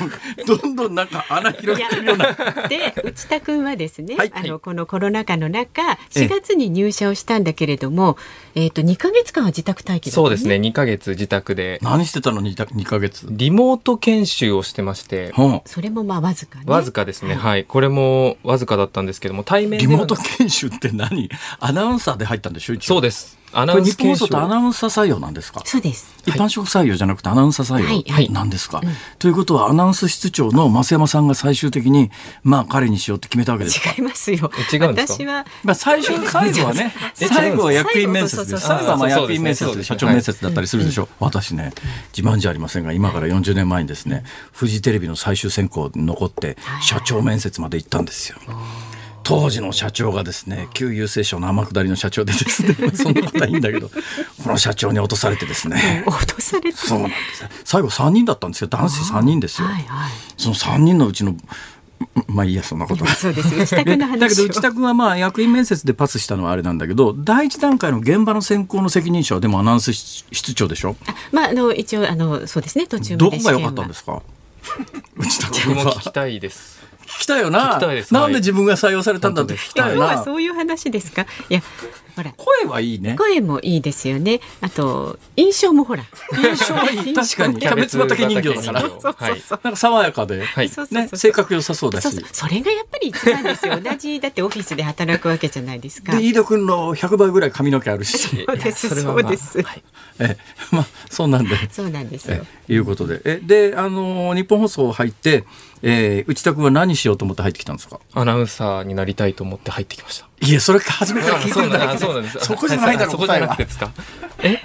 ん、どんどんなんか穴広げてるような。で内田君はですね、はいあのこのコロナ禍の中4月に入社をしたんだけれども、えっ、と2ヶ月間は自宅待機だったそうですね、2ヶ月自宅で、何してたのに2ヶ月？リモート研修をしてまして、うんそれもまあわずかね。わずかですね、はい。これもわずかだったんですけども、対面リモート研修って何？アナウンサーで入ったんでしょ一応そうです。アナこれ日本放ウンス研修送ってアナウンサー採用なんですか？そうです。一般職採用じゃなくてアナウンサー採はいはい。用なんですか、ということはアナウンス室長の増山さんが最終的にまあ彼にしようって決めたわけですか？違いますよ。え違うんですか？私は。まあ最初最後はね え最後は役員面接です。そうそうそう最後はまあ役員面接で社長面接だったりするでしょ？私ね自慢じゃありませんが今から40年前にですねフジテレビの最終選考に残って社長面接まで行ったんですよ。当時の社長がですね旧郵政省の天下りの社長でですね そんなことはいいんだけどこの社長に落とされてですね。落とされて。そうなんです。よ最後3人だったんですよ。男子3人ですよ、はいはい。その3人のうちのまあいいやそんなこと。はそうです。内田君の話を。だけど内田君はまあ役員面接でパスしたのはあれなんだけど第一段階の現場の選考の責任者はでもアナウンス室長でしょ？まああの一応あのそうですね。途中までどこが良かったんですすか？内田僕君は。も聞きたいです。聞きたいよな。聞きたいです。はい。なんで自分が採用されたんだって聞きたいよ今日はなそういう話ですか？いやほら。声はいいね。声もいいですよね。あと印象もほら。印象はいい。確かに。キャベツ畑人形だから。キャベツ畑人形はい。なんか爽やかで、はい。そうそうそうね、性格良さそうだし。そうそう。それがやっぱり一番ですよ。同じだってオフィスで働くわけじゃないですか。で飯田君の100倍ぐらい髪の毛あるし。そうですそれはまあそうです。はい。えまあそうなんで。そうなんですよ。え。いうことで。えであのー日本放送入って、えー内田君は何しようと思って入ってきたんですか？アナウンサーになりたいと思って入ってきました。いやそれ初めから聞いてるんだあそうなんです。そこじゃないだろうそこじゃなくてですか？え？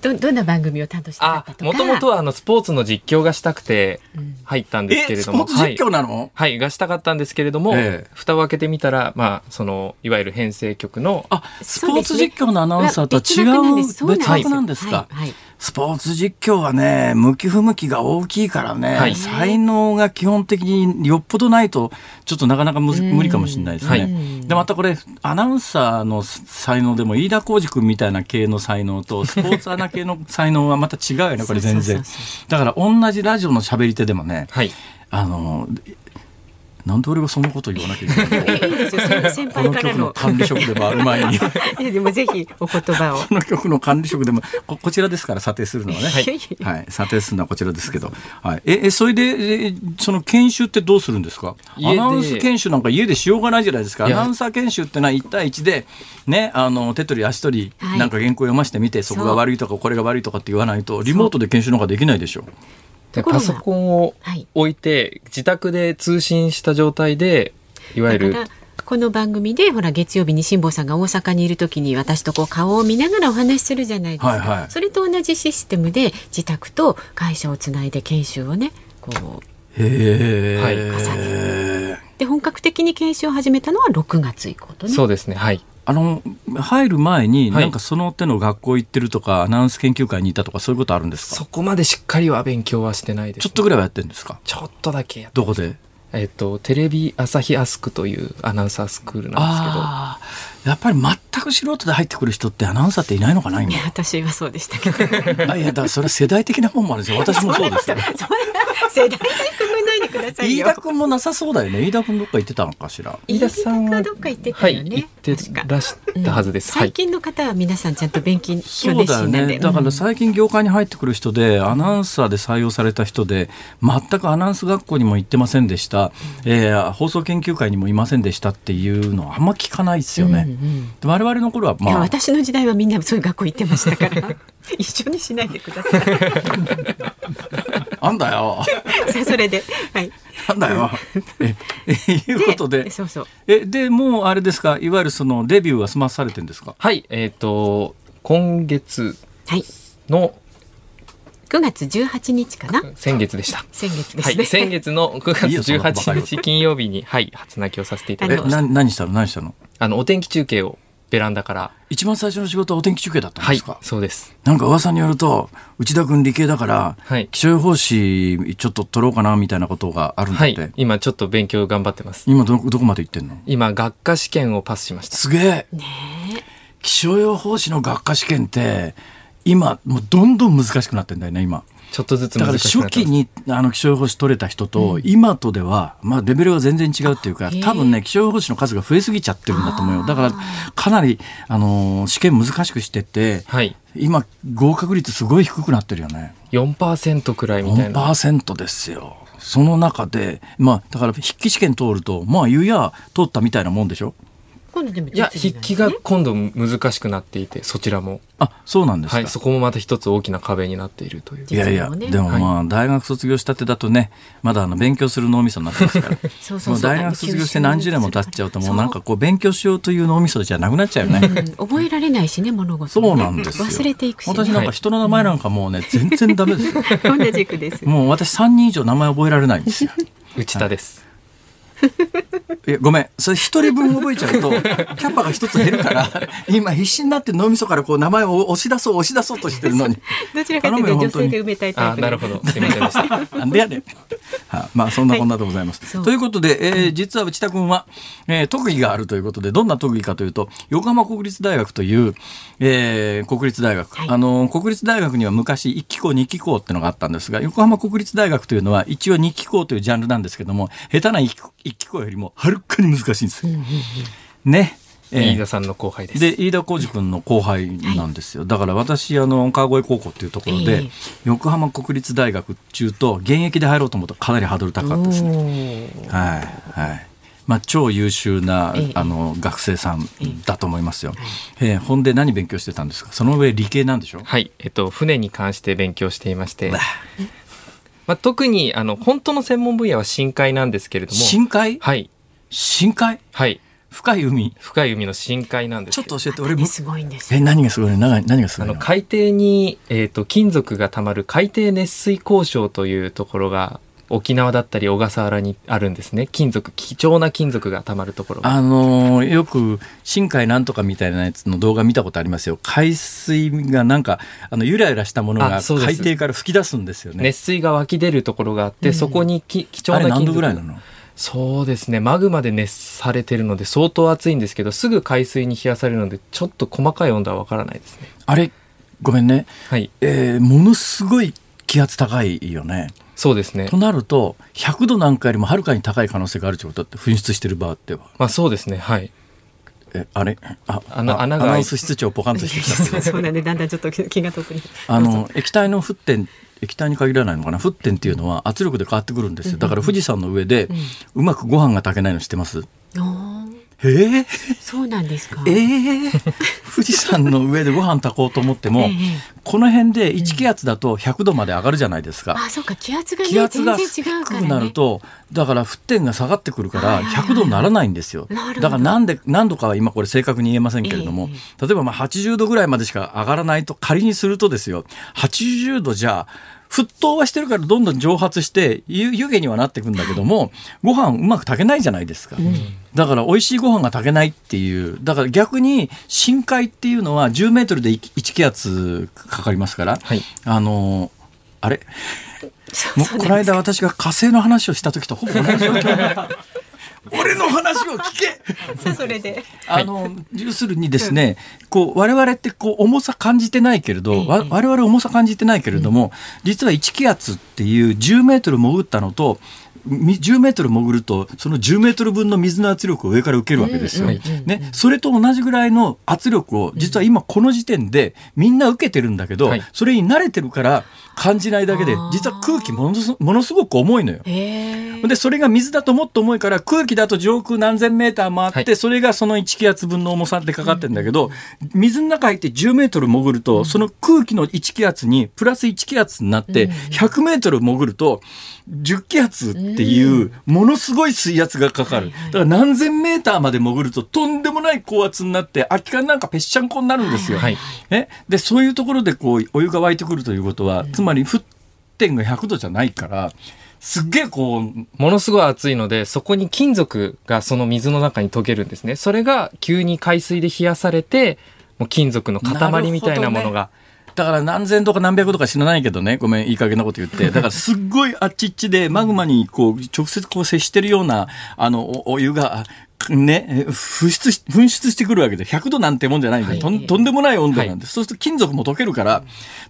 どどんな番組を担当したかあった、とか。もともとはあのスポーツの実況がしたくて入ったんですけれども。ポーツ実況なの、はい、はい、がしたかったんですけれども、ええ。蓋を開けてみたら、まあ、その、いわゆる編成局の、あスポーツ実況のアナウンサーとは違う別枠なんですか、はいはいスポーツ実況はね、向き不向きが大きいからね、はい才能が基本的によっぽどないと、ちょっとなかなか無理かもしれないですね。はいで、またこれ、アナウンサーの才能でも、飯田浩二君みたいな系の才能と、スポーツアナ系の才能はまた違うよね、これ全然。だから、同じラジオの喋り手でもね、はい。あの、なんで俺がそのこと言わなきゃいけないの？いいですよ。先先この。局の輩からの管理職でもある前に。いやでもぜひお言葉を。この曲の管理職でもここちらですから査定するのはね、はいはい、査定するのはこちらですけど、はい、ええそれでえその研修ってどうするんですか？アナウンス研修なんか家でしようがないじゃないですか。アナウンサー研修ってのは1対1でねあの手取り足取りはい。なんか原稿読ませてみて、そこが悪いとかこれが悪いとかって言わないとリモートで研修なんかできないでしょ。でところが。パソコンをはい置い。て、自宅で通信した状態で、いわゆるこの番組でほら月曜日に辛坊さんが大阪にいる時に私とこう顔を見ながらお話しするじゃないですか、はいはい。それと同じシステムで自宅と会社をつないで研修をねこうへはいえ、で本格的に研修を始めたのは6月以降とね。そうですね。はい。あの入る前に、はい。なんかその手の学校行ってるとかアナウンス研究会にいたとかそういうことあるんですか？そこまでしっかりは勉強はしてないです、ちょっとぐらいはやってるんですか？ちょっとだけどこで？えっと、テレビ朝日アスクというアナウンサースクールなんですけど、やっぱり全く素人で入ってくる人ってアナウンサーっていないのかな今？いや私はそうでしたけど。あいやだからそれは世代的なもんもあるんですよ。私もそうですよ。世代的くないでください飯よ田君もなさそうだよね。飯田君どっか行ってたのかしら？飯田さんはどっか行ってたよね、はい、行らしたはずです。はい。最近の方は皆さんちゃんと勉強そうなんで。ね。だから最近業界に入ってくる人でアナウンサーで採用された人で全くアナウンス学校にも行ってませんでした、えー放送研究会にもいませんでしたっていうのはあんま聞かないですよね、うんうんで我々の頃はまあ。私の時代はみんなそういう学校行ってましたから。一緒にしないでください。あんだよ。さあそれで。はい。なんだよ。ええいうことで。そうそう。えでもうあれですか？いわゆるそのデビューは済まされてるんですか？はい、えっ、と、今月はい。の、9月18日かな？先月でした。先月ですね、はい、先月の9いいよ月そんな細かい18日金曜日に、はい、初泣きをさせていただえきました。な何したの？何したの？あの、お天気中継をベランダから。一番最初の仕事はお天気中継だったんはいですか、、そうです。なんか噂によると内田君理系だから、はい気象予報士ちょっと取ろうかなみたいなことがあるんだはって、い、今ちょっと勉強頑張ってます。今どどこまで行ってんの？今、学科試験をパスしました。すげえ気象予報士の学科試験って今もうどんどん難しくなってんだよね今ちょっとずつだから。初期にあの気象予報士取れた人と、今とでは、まあ、レベルが全然違うっていうか多分ね気象予報士の数が増えすぎちゃってるんだと思うよ。だからかなり、あのー試験難しくしてってはい。今合格率すごい低くなってるよね。4%くらいみたいな。4%ですよ。その中でまあだから筆記試験通るとまあ言うや通ったみたいなもんでしょ？今度でもい？や、筆記がね今度難しくなっていて、そちらも。あそうなんですか、はい、そこもまた一つ大きな壁になっているという。いやいや、でもまあ、大学卒業したてだとね、まだあの勉強する脳みそになってますから。大学卒業して何十年も経っちゃうと、もうなんかこう勉強しようという脳みそじゃなくなっちゃうよね。うん覚えられないしね物事そうなんですよ。忘れていくし、ね、私なんか人の名前なんかもうね、全然ダメですよ。同じくですもう私3人以上名前覚えられないんですよ。内田です。いやごめん、それ一人分覚えちゃうと、キャパが一つ減るから、今必死になって脳みそからこう名前を押し出そう、押し出そうとしてるのに。どちらかというと女性で埋めたいタイあ、プなるほど。すいませんでした。なんでやねん。はまあそんなこんなでございます。そうということで、えー実は内田君は、えー特技があるということでどんな特技かというと横浜国立大学という、えー国立大学、はいあの国立大学には昔1期校2期校ってのがあったんですが横浜国立大学というのは一応2期校というジャンルなんですけども下手な 1, 期校よりもはるかに難しいんですよ。ね。えー飯田さんの後輩です。で飯田浩二君の後輩なんですよ、だから私あの川越高校っていうところで、ええ。横浜国立大学中と現役で入ろうと思うとかなりハードル高かったですね。はいはい。まあ、超優秀な、ええ。あの学生さんだと思いますよ。えー、ほんで何勉強してたんですか？その上理系なんでしょ？はい、えっと、船に関して勉強していまして、まあ、特に、あの、本当の専門分野は深海なんですけれども、深海？はい、深海？はい、深い海。深い海の深海なんですちょっけどと教えて俺も。すごいんですえよ何がすごいの？何何がすごいの？あの海底に、えっと金属がたまる海底熱水鉱床というところが沖縄だったり小笠原にあるんですね。金属貴重な金属がたまるところが。あのーよく深海なんとかみたいなやつの動画見たことありますよ。海水がなんかあのゆらゆらしたものが海底から吹き出すんですよね。熱水が湧き出るところがあって、そこにき貴重な金属度ぐらいなの？そうですね。マグマで熱されてるので相当熱いんですけどすぐ海水に冷やされるのでちょっと細かい温度はわからないですね。あれ？ごめんね、はい。えーものすごい気圧高いよねそうですね。となると100度なんかよりもはるかに高い可能性があるってことだって噴出してる場合っては。まあそうですね。はい。えあれ？ああのあ穴がアナウンス室長ポカンとしてきた。そうなんでだんだんちょっと気が遠くにあの液体の沸点液体に限らないのかな？沸点っていうのは圧力で変わってくるんですよ。だから富士山の上でうまくご飯が炊けないの知ってます？あーえー、そうなんですか？えー、富士山の上でご飯炊こうと思っても、ええこの辺で1気圧だと100度まで上がるじゃないですか。あそうか気圧がね気圧が全然違う低くからね。なると、だから沸点が下がってくるからはいはいはい100度にならないんですよ。だからなんで何度かは今これ正確に言えませんけれども、え例えばまあ80度ぐらいまでしか上がらないと仮にするとですよ。80度じゃ沸騰はしてるからどんどん蒸発して湯湯気にはなっていくんだけどもご飯うまく炊けないじゃないですか、だから美味しいご飯が炊けないっていうだから逆に深海っていうのは10メートルで1気圧かかりますから、はい。あのあれ？もうこの間私が火星の話をした時とほぼ同じ状況 俺の話を聞け。それで。あの要するにですね、こう我々ってこう重さ感じてないけれど、わ我々重さ感じてないけれども、実は1気圧っていう10メートル潜ったのとみ10メートル潜るとその10メートル分の水の圧力を上から受けるわけですよ。ね、それと同じぐらいの圧力を実は今この時点でみんな受けてるんだけど、はい。それに慣れてるから感じないだけで実は空気ものすごく重いのよ。でそれが水だともっと重いから空気だと上空何千メーター回って、はい。それがその1気圧分の重さってかかってるんだけど、水の中入って10メートル潜ると、その空気の1気圧にプラス1気圧になって、100メートル潜ると10気圧っていうものすごい水圧がかかる。だから何千メーターまで潜るととんでもない高圧になって空き缶なんかぺっしゃんこになるんですよ。はいね、でそういうところでこうお湯が沸いてくるということは、つまり沸点が100度じゃないからすっげえこうものすごい熱いので、そこに金属がその水の中に溶けるんですね。それが急に海水で冷やされて、もう金属の塊みたいなものが。だから何千度か何百度か知らないけどね、ごめん、いい加減なこと言って。だからすっごいあっちっちでマグマにこう、直接こう接してるような、あの、おお湯が、ね、え噴出し、噴出してくるわけで、100度なんてもんじゃないんだよ、とん。とんでもない温度なんで、そうすると金属も溶けるから、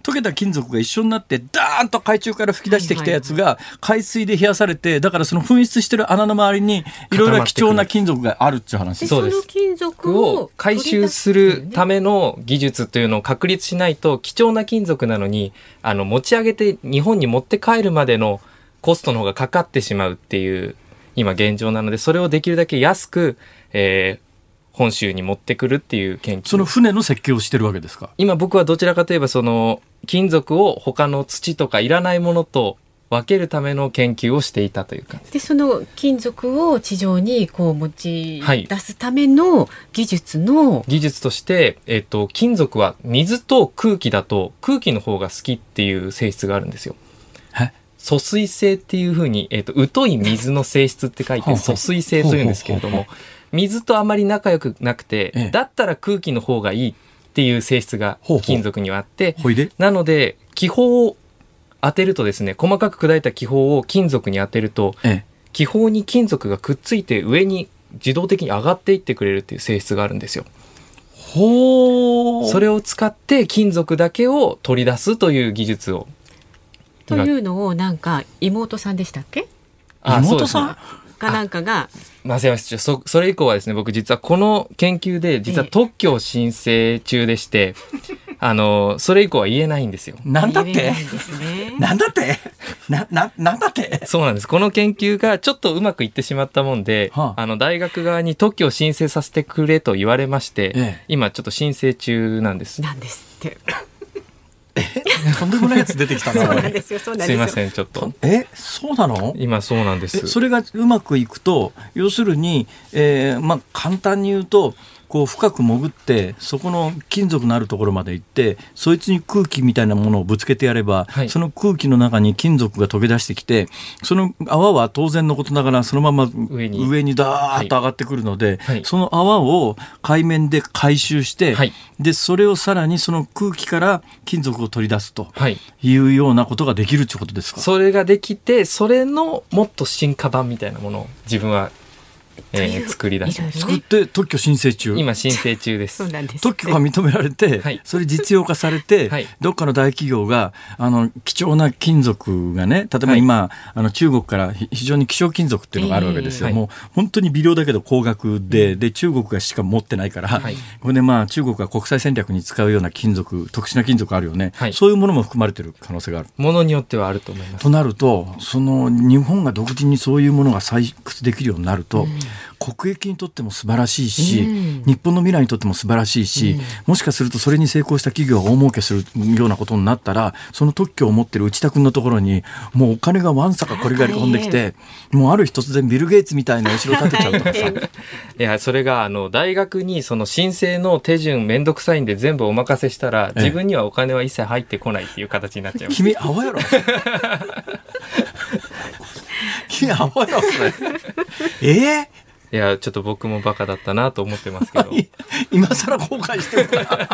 溶けた金属が一緒になって、ダーンと海中から吹き出してきたやつが、海水で冷やされて、だからその噴出してる穴の周りに、いろいろ貴重な金属があるっていう話。でそうです。の金属をを回収するための技術というのを確立しないと貴重な金属なのにあの持ち上げて日本に持って帰るまでのコストの方がかかってしまうっていう今現状なのでそれをできるだけ安く、えー本州に持ってくるっていう研究その船の設計をしてるわけですか？今僕はどちらかといえばその金属を他の土とかいらないものと分けるための研究をしていたという感じでその金属を地上にこう持ちはい出すための技術の、技術として、えっと、金属は水と空気だと空気の方が好きっていう性質があるんですよ。え疎水性っていうふうに、えっと、疎い水の性質って書いて疎水性というんですけれども水とあまり仲良くなくて、ええだったら空気の方がいいっていう性質が金属にはあって、なので、気泡を当てるとですね、細かく砕いた気泡を金属に当てると、ええ。気泡に金属がくっついて上に自動的に上がっていってくれるっていう性質があるんですよ。ほー。それを使って金属だけを取り出すという技術を。というのをなんか妹さんでしたっけ？あ妹さん？かなんかが。松山室長そそれ以降はですね僕実はこの研究で実は特許を申請中でして、あのそれ以降は言えないんですよ。なんだって？なんだって？な、な、なんだって？そうなんです。この研究がちょっとうまくいってしまったもんで、はあ。あの大学側に特許を申請させてくれと言われまして、ええ。今ちょっと申請中なんです。なんですってとんでもないやつ出てきたそうな。なんですよそうなんですよすいません、ちょっと。え、そうなの？今そうなんです。えそれがうまくいくと要するに、えーまあ、簡単に言うとこう深く潜ってそこの金属のあるところまで行ってそいつに空気みたいなものをぶつけてやれば、はいその空気の中に金属が溶け出してきてその泡は当然のことながらそのまま上に上にダーッと上がってくるので、はいその泡を海面で回収して、はいでそれをさらにその空気から金属を取り出すとはい。いうようなことができるってことですか？それができて、それのもっと進化版みたいなものを自分は、えー作り出しました。作って特許申請中？今申請中です。特許が認められて、はい。それ実用化されて、はい。どっかの大企業があの貴重な金属がね例えば今、あの中国からひ非常に希少金属っていうのがあるわけですよ、ええもう本当に微量だけど高額で,、で中国がしか持ってないから、はい。これでまあ中国が国際戦略に使うような金属特殊な金属あるよね、はい。そういうものも含まれてる可能性がある。ものによってはあると思います。と。なるとその日本が独自にそういうものが採掘できるようになると、国益にとっても素晴らしいし、うん。日本の未来にとっても素晴らしいし、もしかするとそれに成功した企業が大儲けするようなことになったらその特許を持ってる内田君のところにもうお金がわんさかこれがり込んできてもうある日突然ビル・ゲイツみたいなお城建てちゃうとかさ。いや、それが、あの、大学にその申請の手順めんどくさいんで全部お任せしたら、ええ。自分にはお金は一切入ってこないっていう形になっちゃいます。君アホやろ 君アホやろそれ。え？えいや、ちょっと僕もバカだったなと思ってますけど、今更後悔してる。から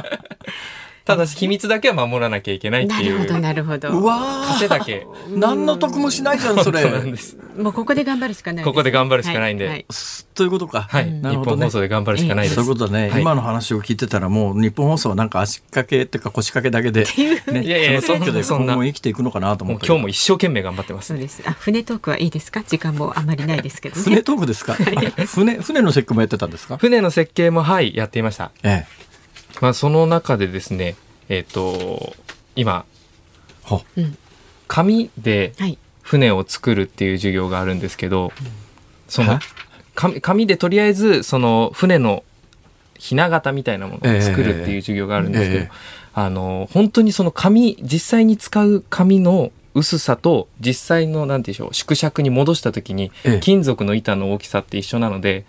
ただし秘密だけは守らなきゃいけないっていなるほどう、なるほど。うわー。枷だけ。何の得もしないじゃんそれ。そうなんです。もうここで頑張るしかないすここで頑張るしかないんで。ははということか。はい。日なるほどね。本放送で頑張るしかないです。そういうことだね、はい。今の話を聞いてたらもう日本放送はなんか足掛けっていうか腰掛けだけで、ね、いやいやその特許でそんな今後生きていくのかなと思って。もう今日も一生懸命頑張ってます。そう。です。あ船トークはいいですか？時間もあまりないですけどね。船トークですか、船船の設計もやってたんですか？船の設計もはい、やっていました。ええまあ、その中でですね、えっ、と、今、紙ではい。船を作るっていう授業があるんですけど、そのは紙紙でとりあえずその船のひな形みたいなものを作るっていう授業があるんですけど、ええ。あの本当にその紙実際に使う紙の薄さと実際のなんていうんでしょう縮尺に戻した時にええ。金属の板の大きさって一緒なので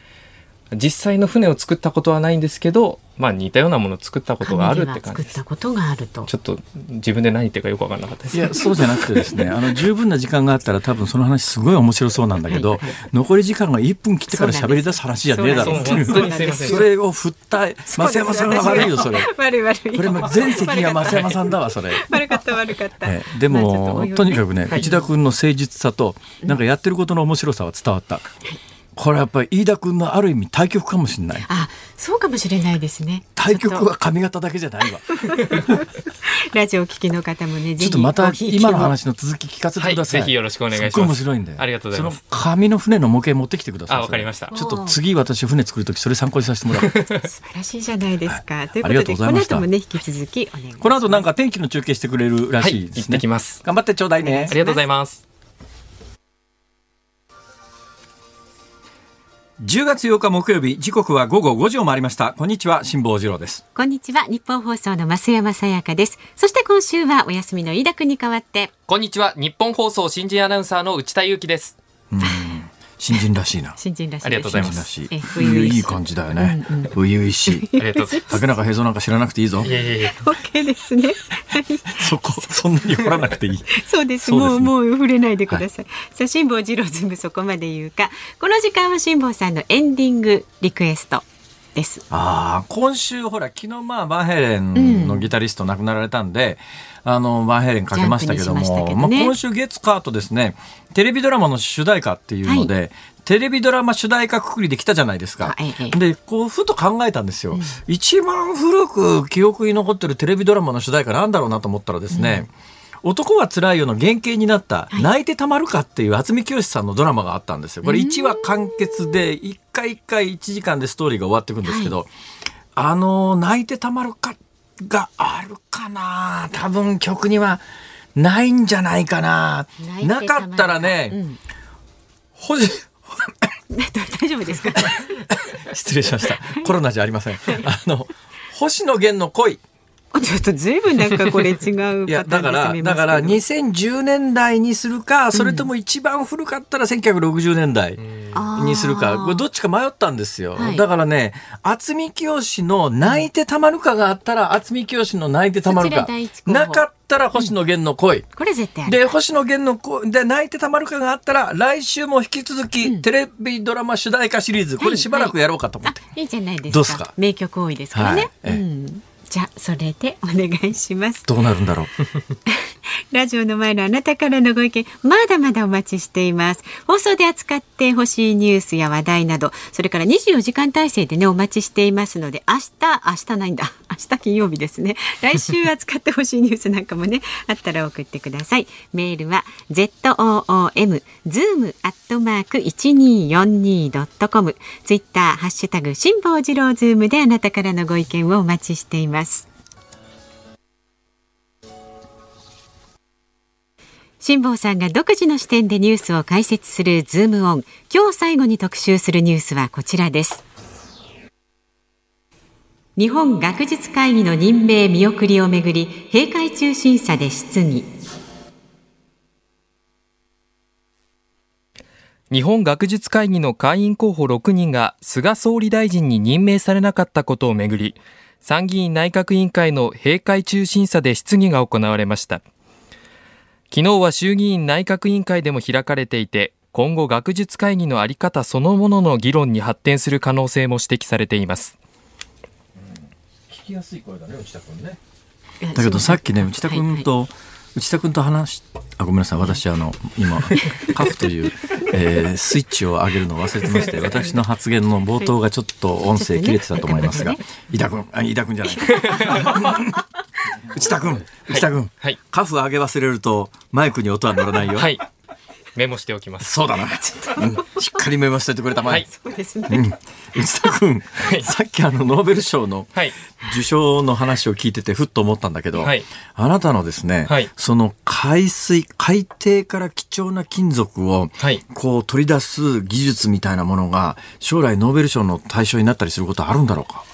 実際の船を作ったことはないんですけど、まあ、似たようなものを作ったことがあるって感じです。作った。ことがあると。ちょっと自分で何言ってるかよく分かんなかったです。いやそうじゃなくてですね あの十分な時間があったら多分その話すごい面白そうなんだけど、はいはい。残り時間が1分切ってから喋り出す話じゃねえだろそうなんです。本当にすいませんそれを振った増山さんが悪いよそれ。悪い悪い。これも全責任は増山さんだわそれ。悪かった悪かった、ええでも、とにかくね、はい。内田君の誠実さと、なんかやってることの面白さは伝わった。これやっぱり飯田君のある意味対局かもしれない。あそうかもしれないですね対局は髪型だけじゃないわ。ラジオを聞きの方もね ちょっとまた今の話の続き聞かせてはい、ください。ぜひよろしくお願いします。すっごい面白いんで。ありがとうございますその紙の船の模型持ってきてください。あわかりましたちょっと次私船作るときそれ参考にさせてもらう。素晴らしいじゃないですか。というありがとことで、このうございました後もね、引き続きお願いします。この後なんか天気の中継してくれるらしいですね。てきます。頑張ってちょうだいねあ。りがとうございます。10月8日木曜日、時刻は午後5時を回りました。こんにちは、辛坊治郎です。こんにちは、日本放送の増山さやかです。そして今週はお休みの飯田君に代わって、こんにちは、日本放送新人アナウンサーの内田裕樹です。新人らしいな。新人らしい。ありがとうございますらしい。え、い初々しいいいい感じだよね。初々しい。ありがとうございま竹中平蔵なんか知らなくていいぞす。い。やいやいや、OK ですね。はいそこ、そんなに掘らなくていい。そうです。そうですねもう、もう触れないでください。さあ、辛坊治郎ズームそこまで言うか。この時間は辛坊さんのエンディングリクエストです。ああ、今週ほら、昨日まあ、バンヘイレンのギタリスト亡くなられたんで、あの、バンヘイレンかけましたけども、どね。まあ、今週月カーとですね、テレビドラマの主題歌っていうので、テレビドラマ主題歌くくりで来たじゃないですか。で、こう、ふと考えたんですよ。一番古く記憶に残ってるテレビドラマの主題歌なんだろうなと思ったらですね、男は辛いよの原型になった、泣いてたまるかっていう渥美清さんのドラマがあったんですよ。これ1話完結で、一回一回1時間でストーリーが終わっていくんですけど、あの、泣いてたまるかがあるかな多分曲にはないんじゃないかななかったらね、うん、星、大丈夫ですか？失礼しました。コロナじゃありません。あの、星野源の恋。ちょっとずいぶんなんかこれ違ういやだからだから2010年代にするかそれとも一番古かったら1960年代にするか、これどっちか迷ったんですよ、はい、だからね渥美清の泣いてたまるかがあったら渥美清の泣いてたまるか。なかったら星野源の恋、うん、これ絶対で星野源の恋で泣いてたまるかがあったら来週も引き続き、うん、テレビドラマ主題歌シリーズこれしばらくやろうかと思って、はい。はい、いいじゃないですか。どうすか？名曲多いですからね、はい、うんじゃそれでお願いします。どうなるんだろう。ラジオの前のあなたからのご意見まだまだお待ちしています。放送で扱ってほしいニュースや話題などそれから24時間体制でねお待ちしていますので明日明日ないんだ。明日金曜日ですね。来週扱ってほしいニュースなんかもねあったら送ってください。メールは zoom zoom アットマーク 1242.com ツイッターハッシュタグ辛坊治郎ズームであなたからのご意見をお待ちしています辛坊さんが独自の視点でニュースを解説するズームオン。今日最後に特集するニュースはこちらです。日本学術会議の任命見送りをめぐり閉会中審査で質疑。日本学術会議の会員候補6人が菅総理大臣に任命されなかったことをめぐり参議院内閣委員会の閉会中審査で質疑が行われました。昨日は衆議院内閣委員会でも開かれていて今後学術会議の在り方そのものの議論に発展する可能性も指摘されています。きやすい声だね内田君ね。だけどさっきね内田君と、はいはい、内田君と話あごめんなさい私あの今 カフという、えー、スイッチを上げるのを忘れてまして私の発言の冒頭がちょっと音声切れてたと思いますが、井田君あ井田君じゃない。内田君内田君、はい、カフ上げ忘れるとマイクに音は乗らないよ。はいメモしておきます。そうだな。うん、しっかりメモしておいてくれたまえ。はい、そうですね。うん、内田君、はい、さっきあのノーベル賞の受賞の話を聞いててふっと思ったんだけど、はい、あなたのですね、はい、その海水海底から貴重な金属をこう取り出す技術みたいなものが将来ノーベル賞の対象になったりすることあるんだろうか？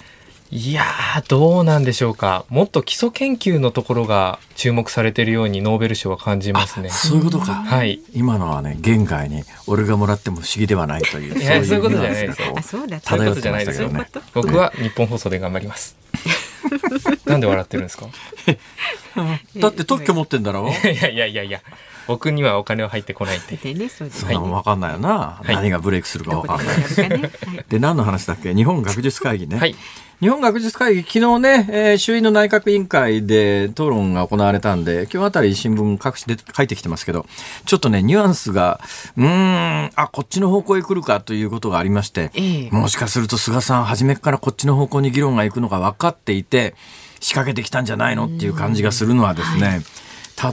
いやー、どうなんでしょうか。もっと基礎研究のところが注目されているようにノーベル賞は感じますね。そういうことか。はい。今のはね、現外に俺がもらっても不思議ではないという。いや、そういうことじゃないですよ。そうだそういうことじゃないですよ。僕は日本放送で頑張ります。なんで笑ってるんですか？だって特許持ってんだろ？いやいやいやいや。僕にはお金は入ってこないんで。ね、そうですね。わかんないよな、はい、何がブレイクするかわかんない。で、何の話だっけ？日本学術会議ね。はい。日本学術会議、昨日ね、えー、衆院の内閣委員会で討論が行われたんで、今日あたり新聞各紙で書いてきてますけど、ちょっとね、ニュアンスが、うん、あ、こっちの方向へ来るかということがありまして、えもしかすると菅さん、初めからこっちの方向に議論が行くのが分かっていて、仕掛けてきたんじゃないのっていう感じがするのはですね、はい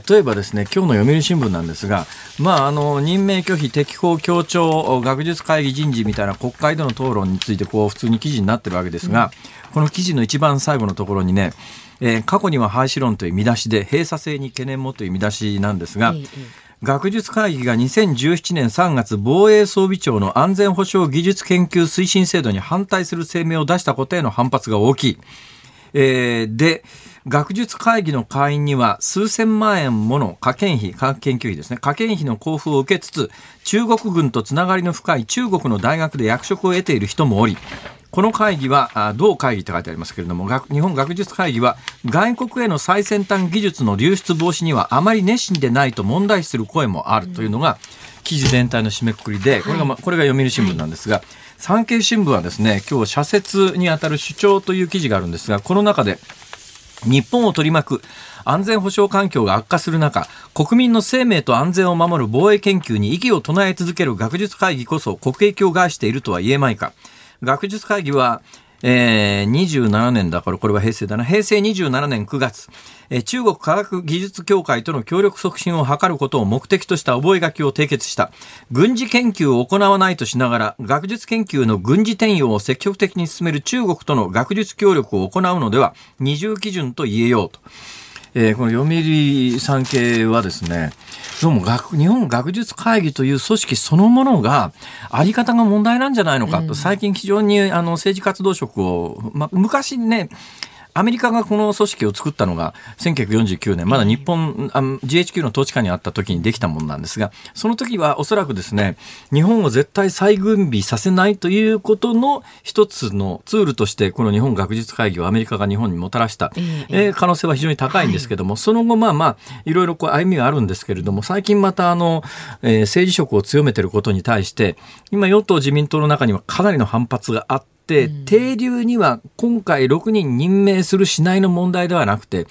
例えばですね今日の読売新聞なんですが、まあ、あの任命拒否適法協調学術会議人事みたいな国会での討論についてこう普通に記事になってるわけですが、うん、この記事の一番最後のところにね、えー、過去には廃止論という見出しで閉鎖性に懸念もという見出しなんですが、学術会議が2017年3月防衛装備庁の安全保障技術研究推進制度に反対する声明を出したことへの反発が大きい。えー、で、学術会議の会員には数千万円もの科研費、科学研究費ですね、科研費の交付を受けつつ、中国軍とつながりの深い中国の大学で役職を得ている人もおり、この会議は、同会議と書いてありますけれども、日本学術会議は、外国への最先端技術の流出防止にはあまり熱心でないと問題視する声もあるというのが、記事全体の締めくくりで、これが、これが読売新聞なんですが、産経新聞はですね、今日社説にあたる主張という記事があるんですが、この中で、日本を取り巻く安全保障環境が悪化する中、国民の生命と安全を守る防衛研究に意義を唱え続ける学術会議こそ国益を害しているとは言えまいか。学術会議は、えー、27年だから、これは平成だな。平成27年9月、えー、中国科学技術協会との協力促進を図ることを目的とした覚書を締結した。軍事研究を行わないとしながら、学術研究の軍事転用を積極的に進める中国との学術協力を行うのでは、二重基準と言えようと。えー、この読売産経はですね、どうも学日本学術会議という組織そのものが、あり方が問題なんじゃないのかと、最近非常にあの政治活動職を、ま、昔ね、アメリカがこの組織を作ったのが1949年、まだ日本、GHQ の統治下にあった時にできたものなんですが、その時はおそらくですね、日本を絶対再軍備させないということの一つのツールとして、この日本学術会議をアメリカが日本にもたらした、えー、可能性は非常に高いんですけども、はい、その後、まあまあ、いろいろこう歩みがあるんですけれども、最近またあの、えー、政治色を強めていることに対して、今与党自民党の中にはかなりの反発があって、定流には今回6人任命するしないの問題ではなくて、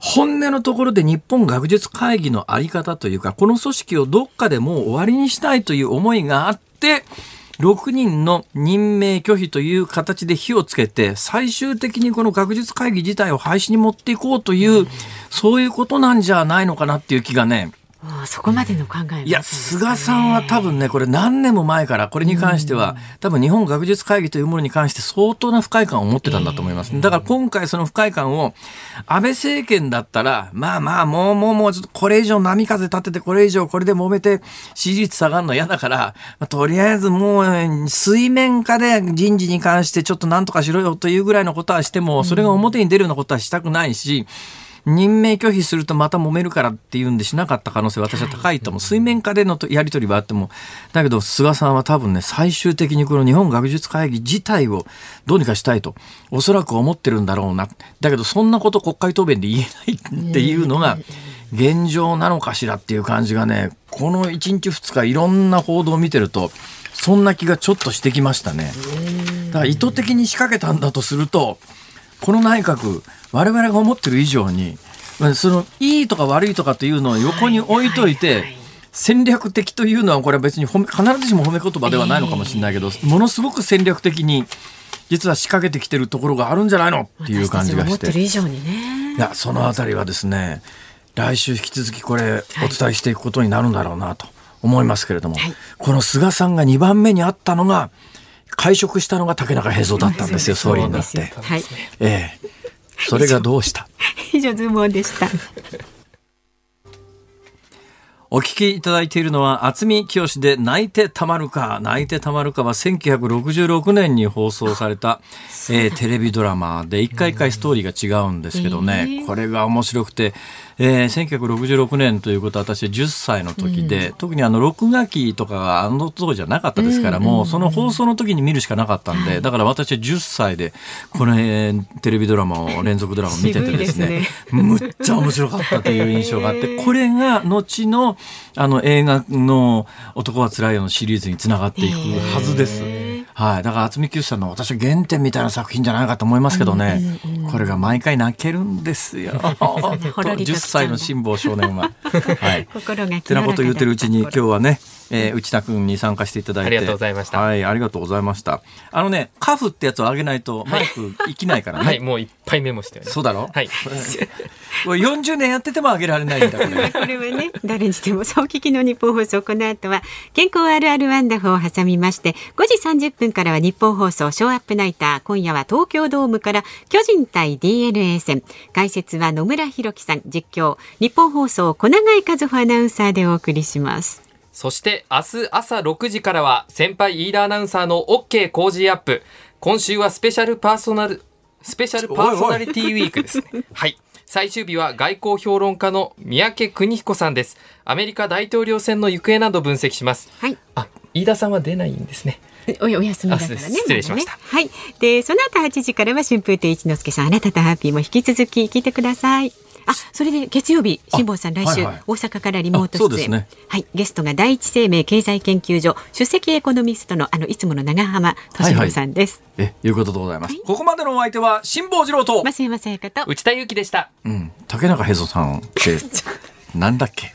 本音のところで日本学術会議のあり方というか、この組織をどっかでもう終わりにしたいという思いがあって、6人の任命拒否という形で火をつけて、最終的にこの学術会議自体を廃止に持っていこうという、そういうことなんじゃないのかなっていう気がね、そこまでの考え、ね、いや菅さんは多分ねこれ何年も前からこれに関しては、多分日本学術会議というものに関して相当な不快感を持ってたんだと思います、だから今回その不快感を安倍政権だったらまあまあもうもうもうちょっとこれ以上波風立ててこれ以上これで揉めて支持率下がるの嫌だから、まあ、とりあえずもう水面下で人事に関してちょっと何とかしろよというぐらいのことはしてもそれが表に出るようなことはしたくないし、任命拒否するとまた揉めるからっていうんでしなかった可能性私は高いと思う。水面下でのやり取りはあっても、だけど菅さんは多分ね、最終的にこの日本学術会議自体をどうにかしたいと、おそらく思ってるんだろうな。だけどそんなこと国会答弁で言えないっていうのが、現状なのかしらっていう感じがね、この1日2日いろんな報道を見てると、そんな気がちょっとしてきましたね。だから意図的に仕掛けたんだとすると、この内閣、我々が思ってる以上に、そのいいとか悪いとかというのを横に置いといて、戦略的というのはこれは別に褒め必ずしも褒め言葉ではないのかもしれないけど、ものすごく戦略的に実は仕掛けてきてるところがあるんじゃないのっていう感じがして。以上にね。いやそのあたりはですね来週引き続きこれお伝えしていくことになるんだろうなと思いますけれども、はい、この菅さんが2番目にあったのが会食したのが竹中平蔵だったんですよ総理になって。はい、ええそれがどうした？以上ズームオンでした。お聞きいただいているのは渥美清で泣いてたまるか。泣いてたまるかは1966年に放送された、えー、テレビドラマで一回一回ストーリーが違うんですけどね、えー、これが面白くてえー、1966年ということは私は10歳の時で、うん、特にあの録画機とかがあの当時はなかったですから、うん、もうその放送の時に見るしかなかったんで、だから私は10歳でこの、えー、テレビドラマを連続ドラマを見ててですね。ね、むっちゃ面白かったという印象があって、これが後のあの映画の「男はつらいよ」のシリーズにつながっていくはずです。はい、だから渥美清さんの私は原点みたいな作品じゃないかと思いますけどね、これが毎回泣けるんですよ。10歳の辛抱少年は。はい。心がてなこと言ってるうちに今日はね、えー、内田君に参加していただいて。ありがとうございました。はい、ありがとうございました。あのね、カフってやつを上げないとマイク生きないからね。はい、もういっぱいメモして、ね、そうだろ？はい。これ40年やってても上げられないんだ、これ。これはね、誰にしても、そう聞きの日本放送、この後は、健康あるあるワンダフを挟みまして、5時30分からは日本放送、ショーアップナイター、今夜は東京ドームから、巨人対 DNA 戦。解説は野村弘樹さん、実況、日本放送、小永井和穂アナウンサーでお送りします。そして明日朝6時からは先輩飯田アナウンサーの OK 工事アップ。今週はスペシャルパーソナル、スペシャルパーソナリティウィークですね。はい。最終日は外交評論家の三宅邦彦さんです。アメリカ大統領選の行方など分析します。はい。あ、飯田さんは出ないんですね。お休みだからね。失礼しました。ね、はい。で、その後8時からは春風亭一之輔さん、あなたとハッピーも引き続き聞いてください。あ、それで月曜日、辛坊さん来週、はい。はい、大阪からリモート出演、ね、はい、ゲストが第一生命経済研究所首席エコノミストのあのいつもの長浜俊弘さんです。はい。はい、え、いうことでございます。はい、ここまでのお相手は辛坊治郎と増山さやかと。内田裕樹でした。うん、竹中平蔵さんって なんだっけ？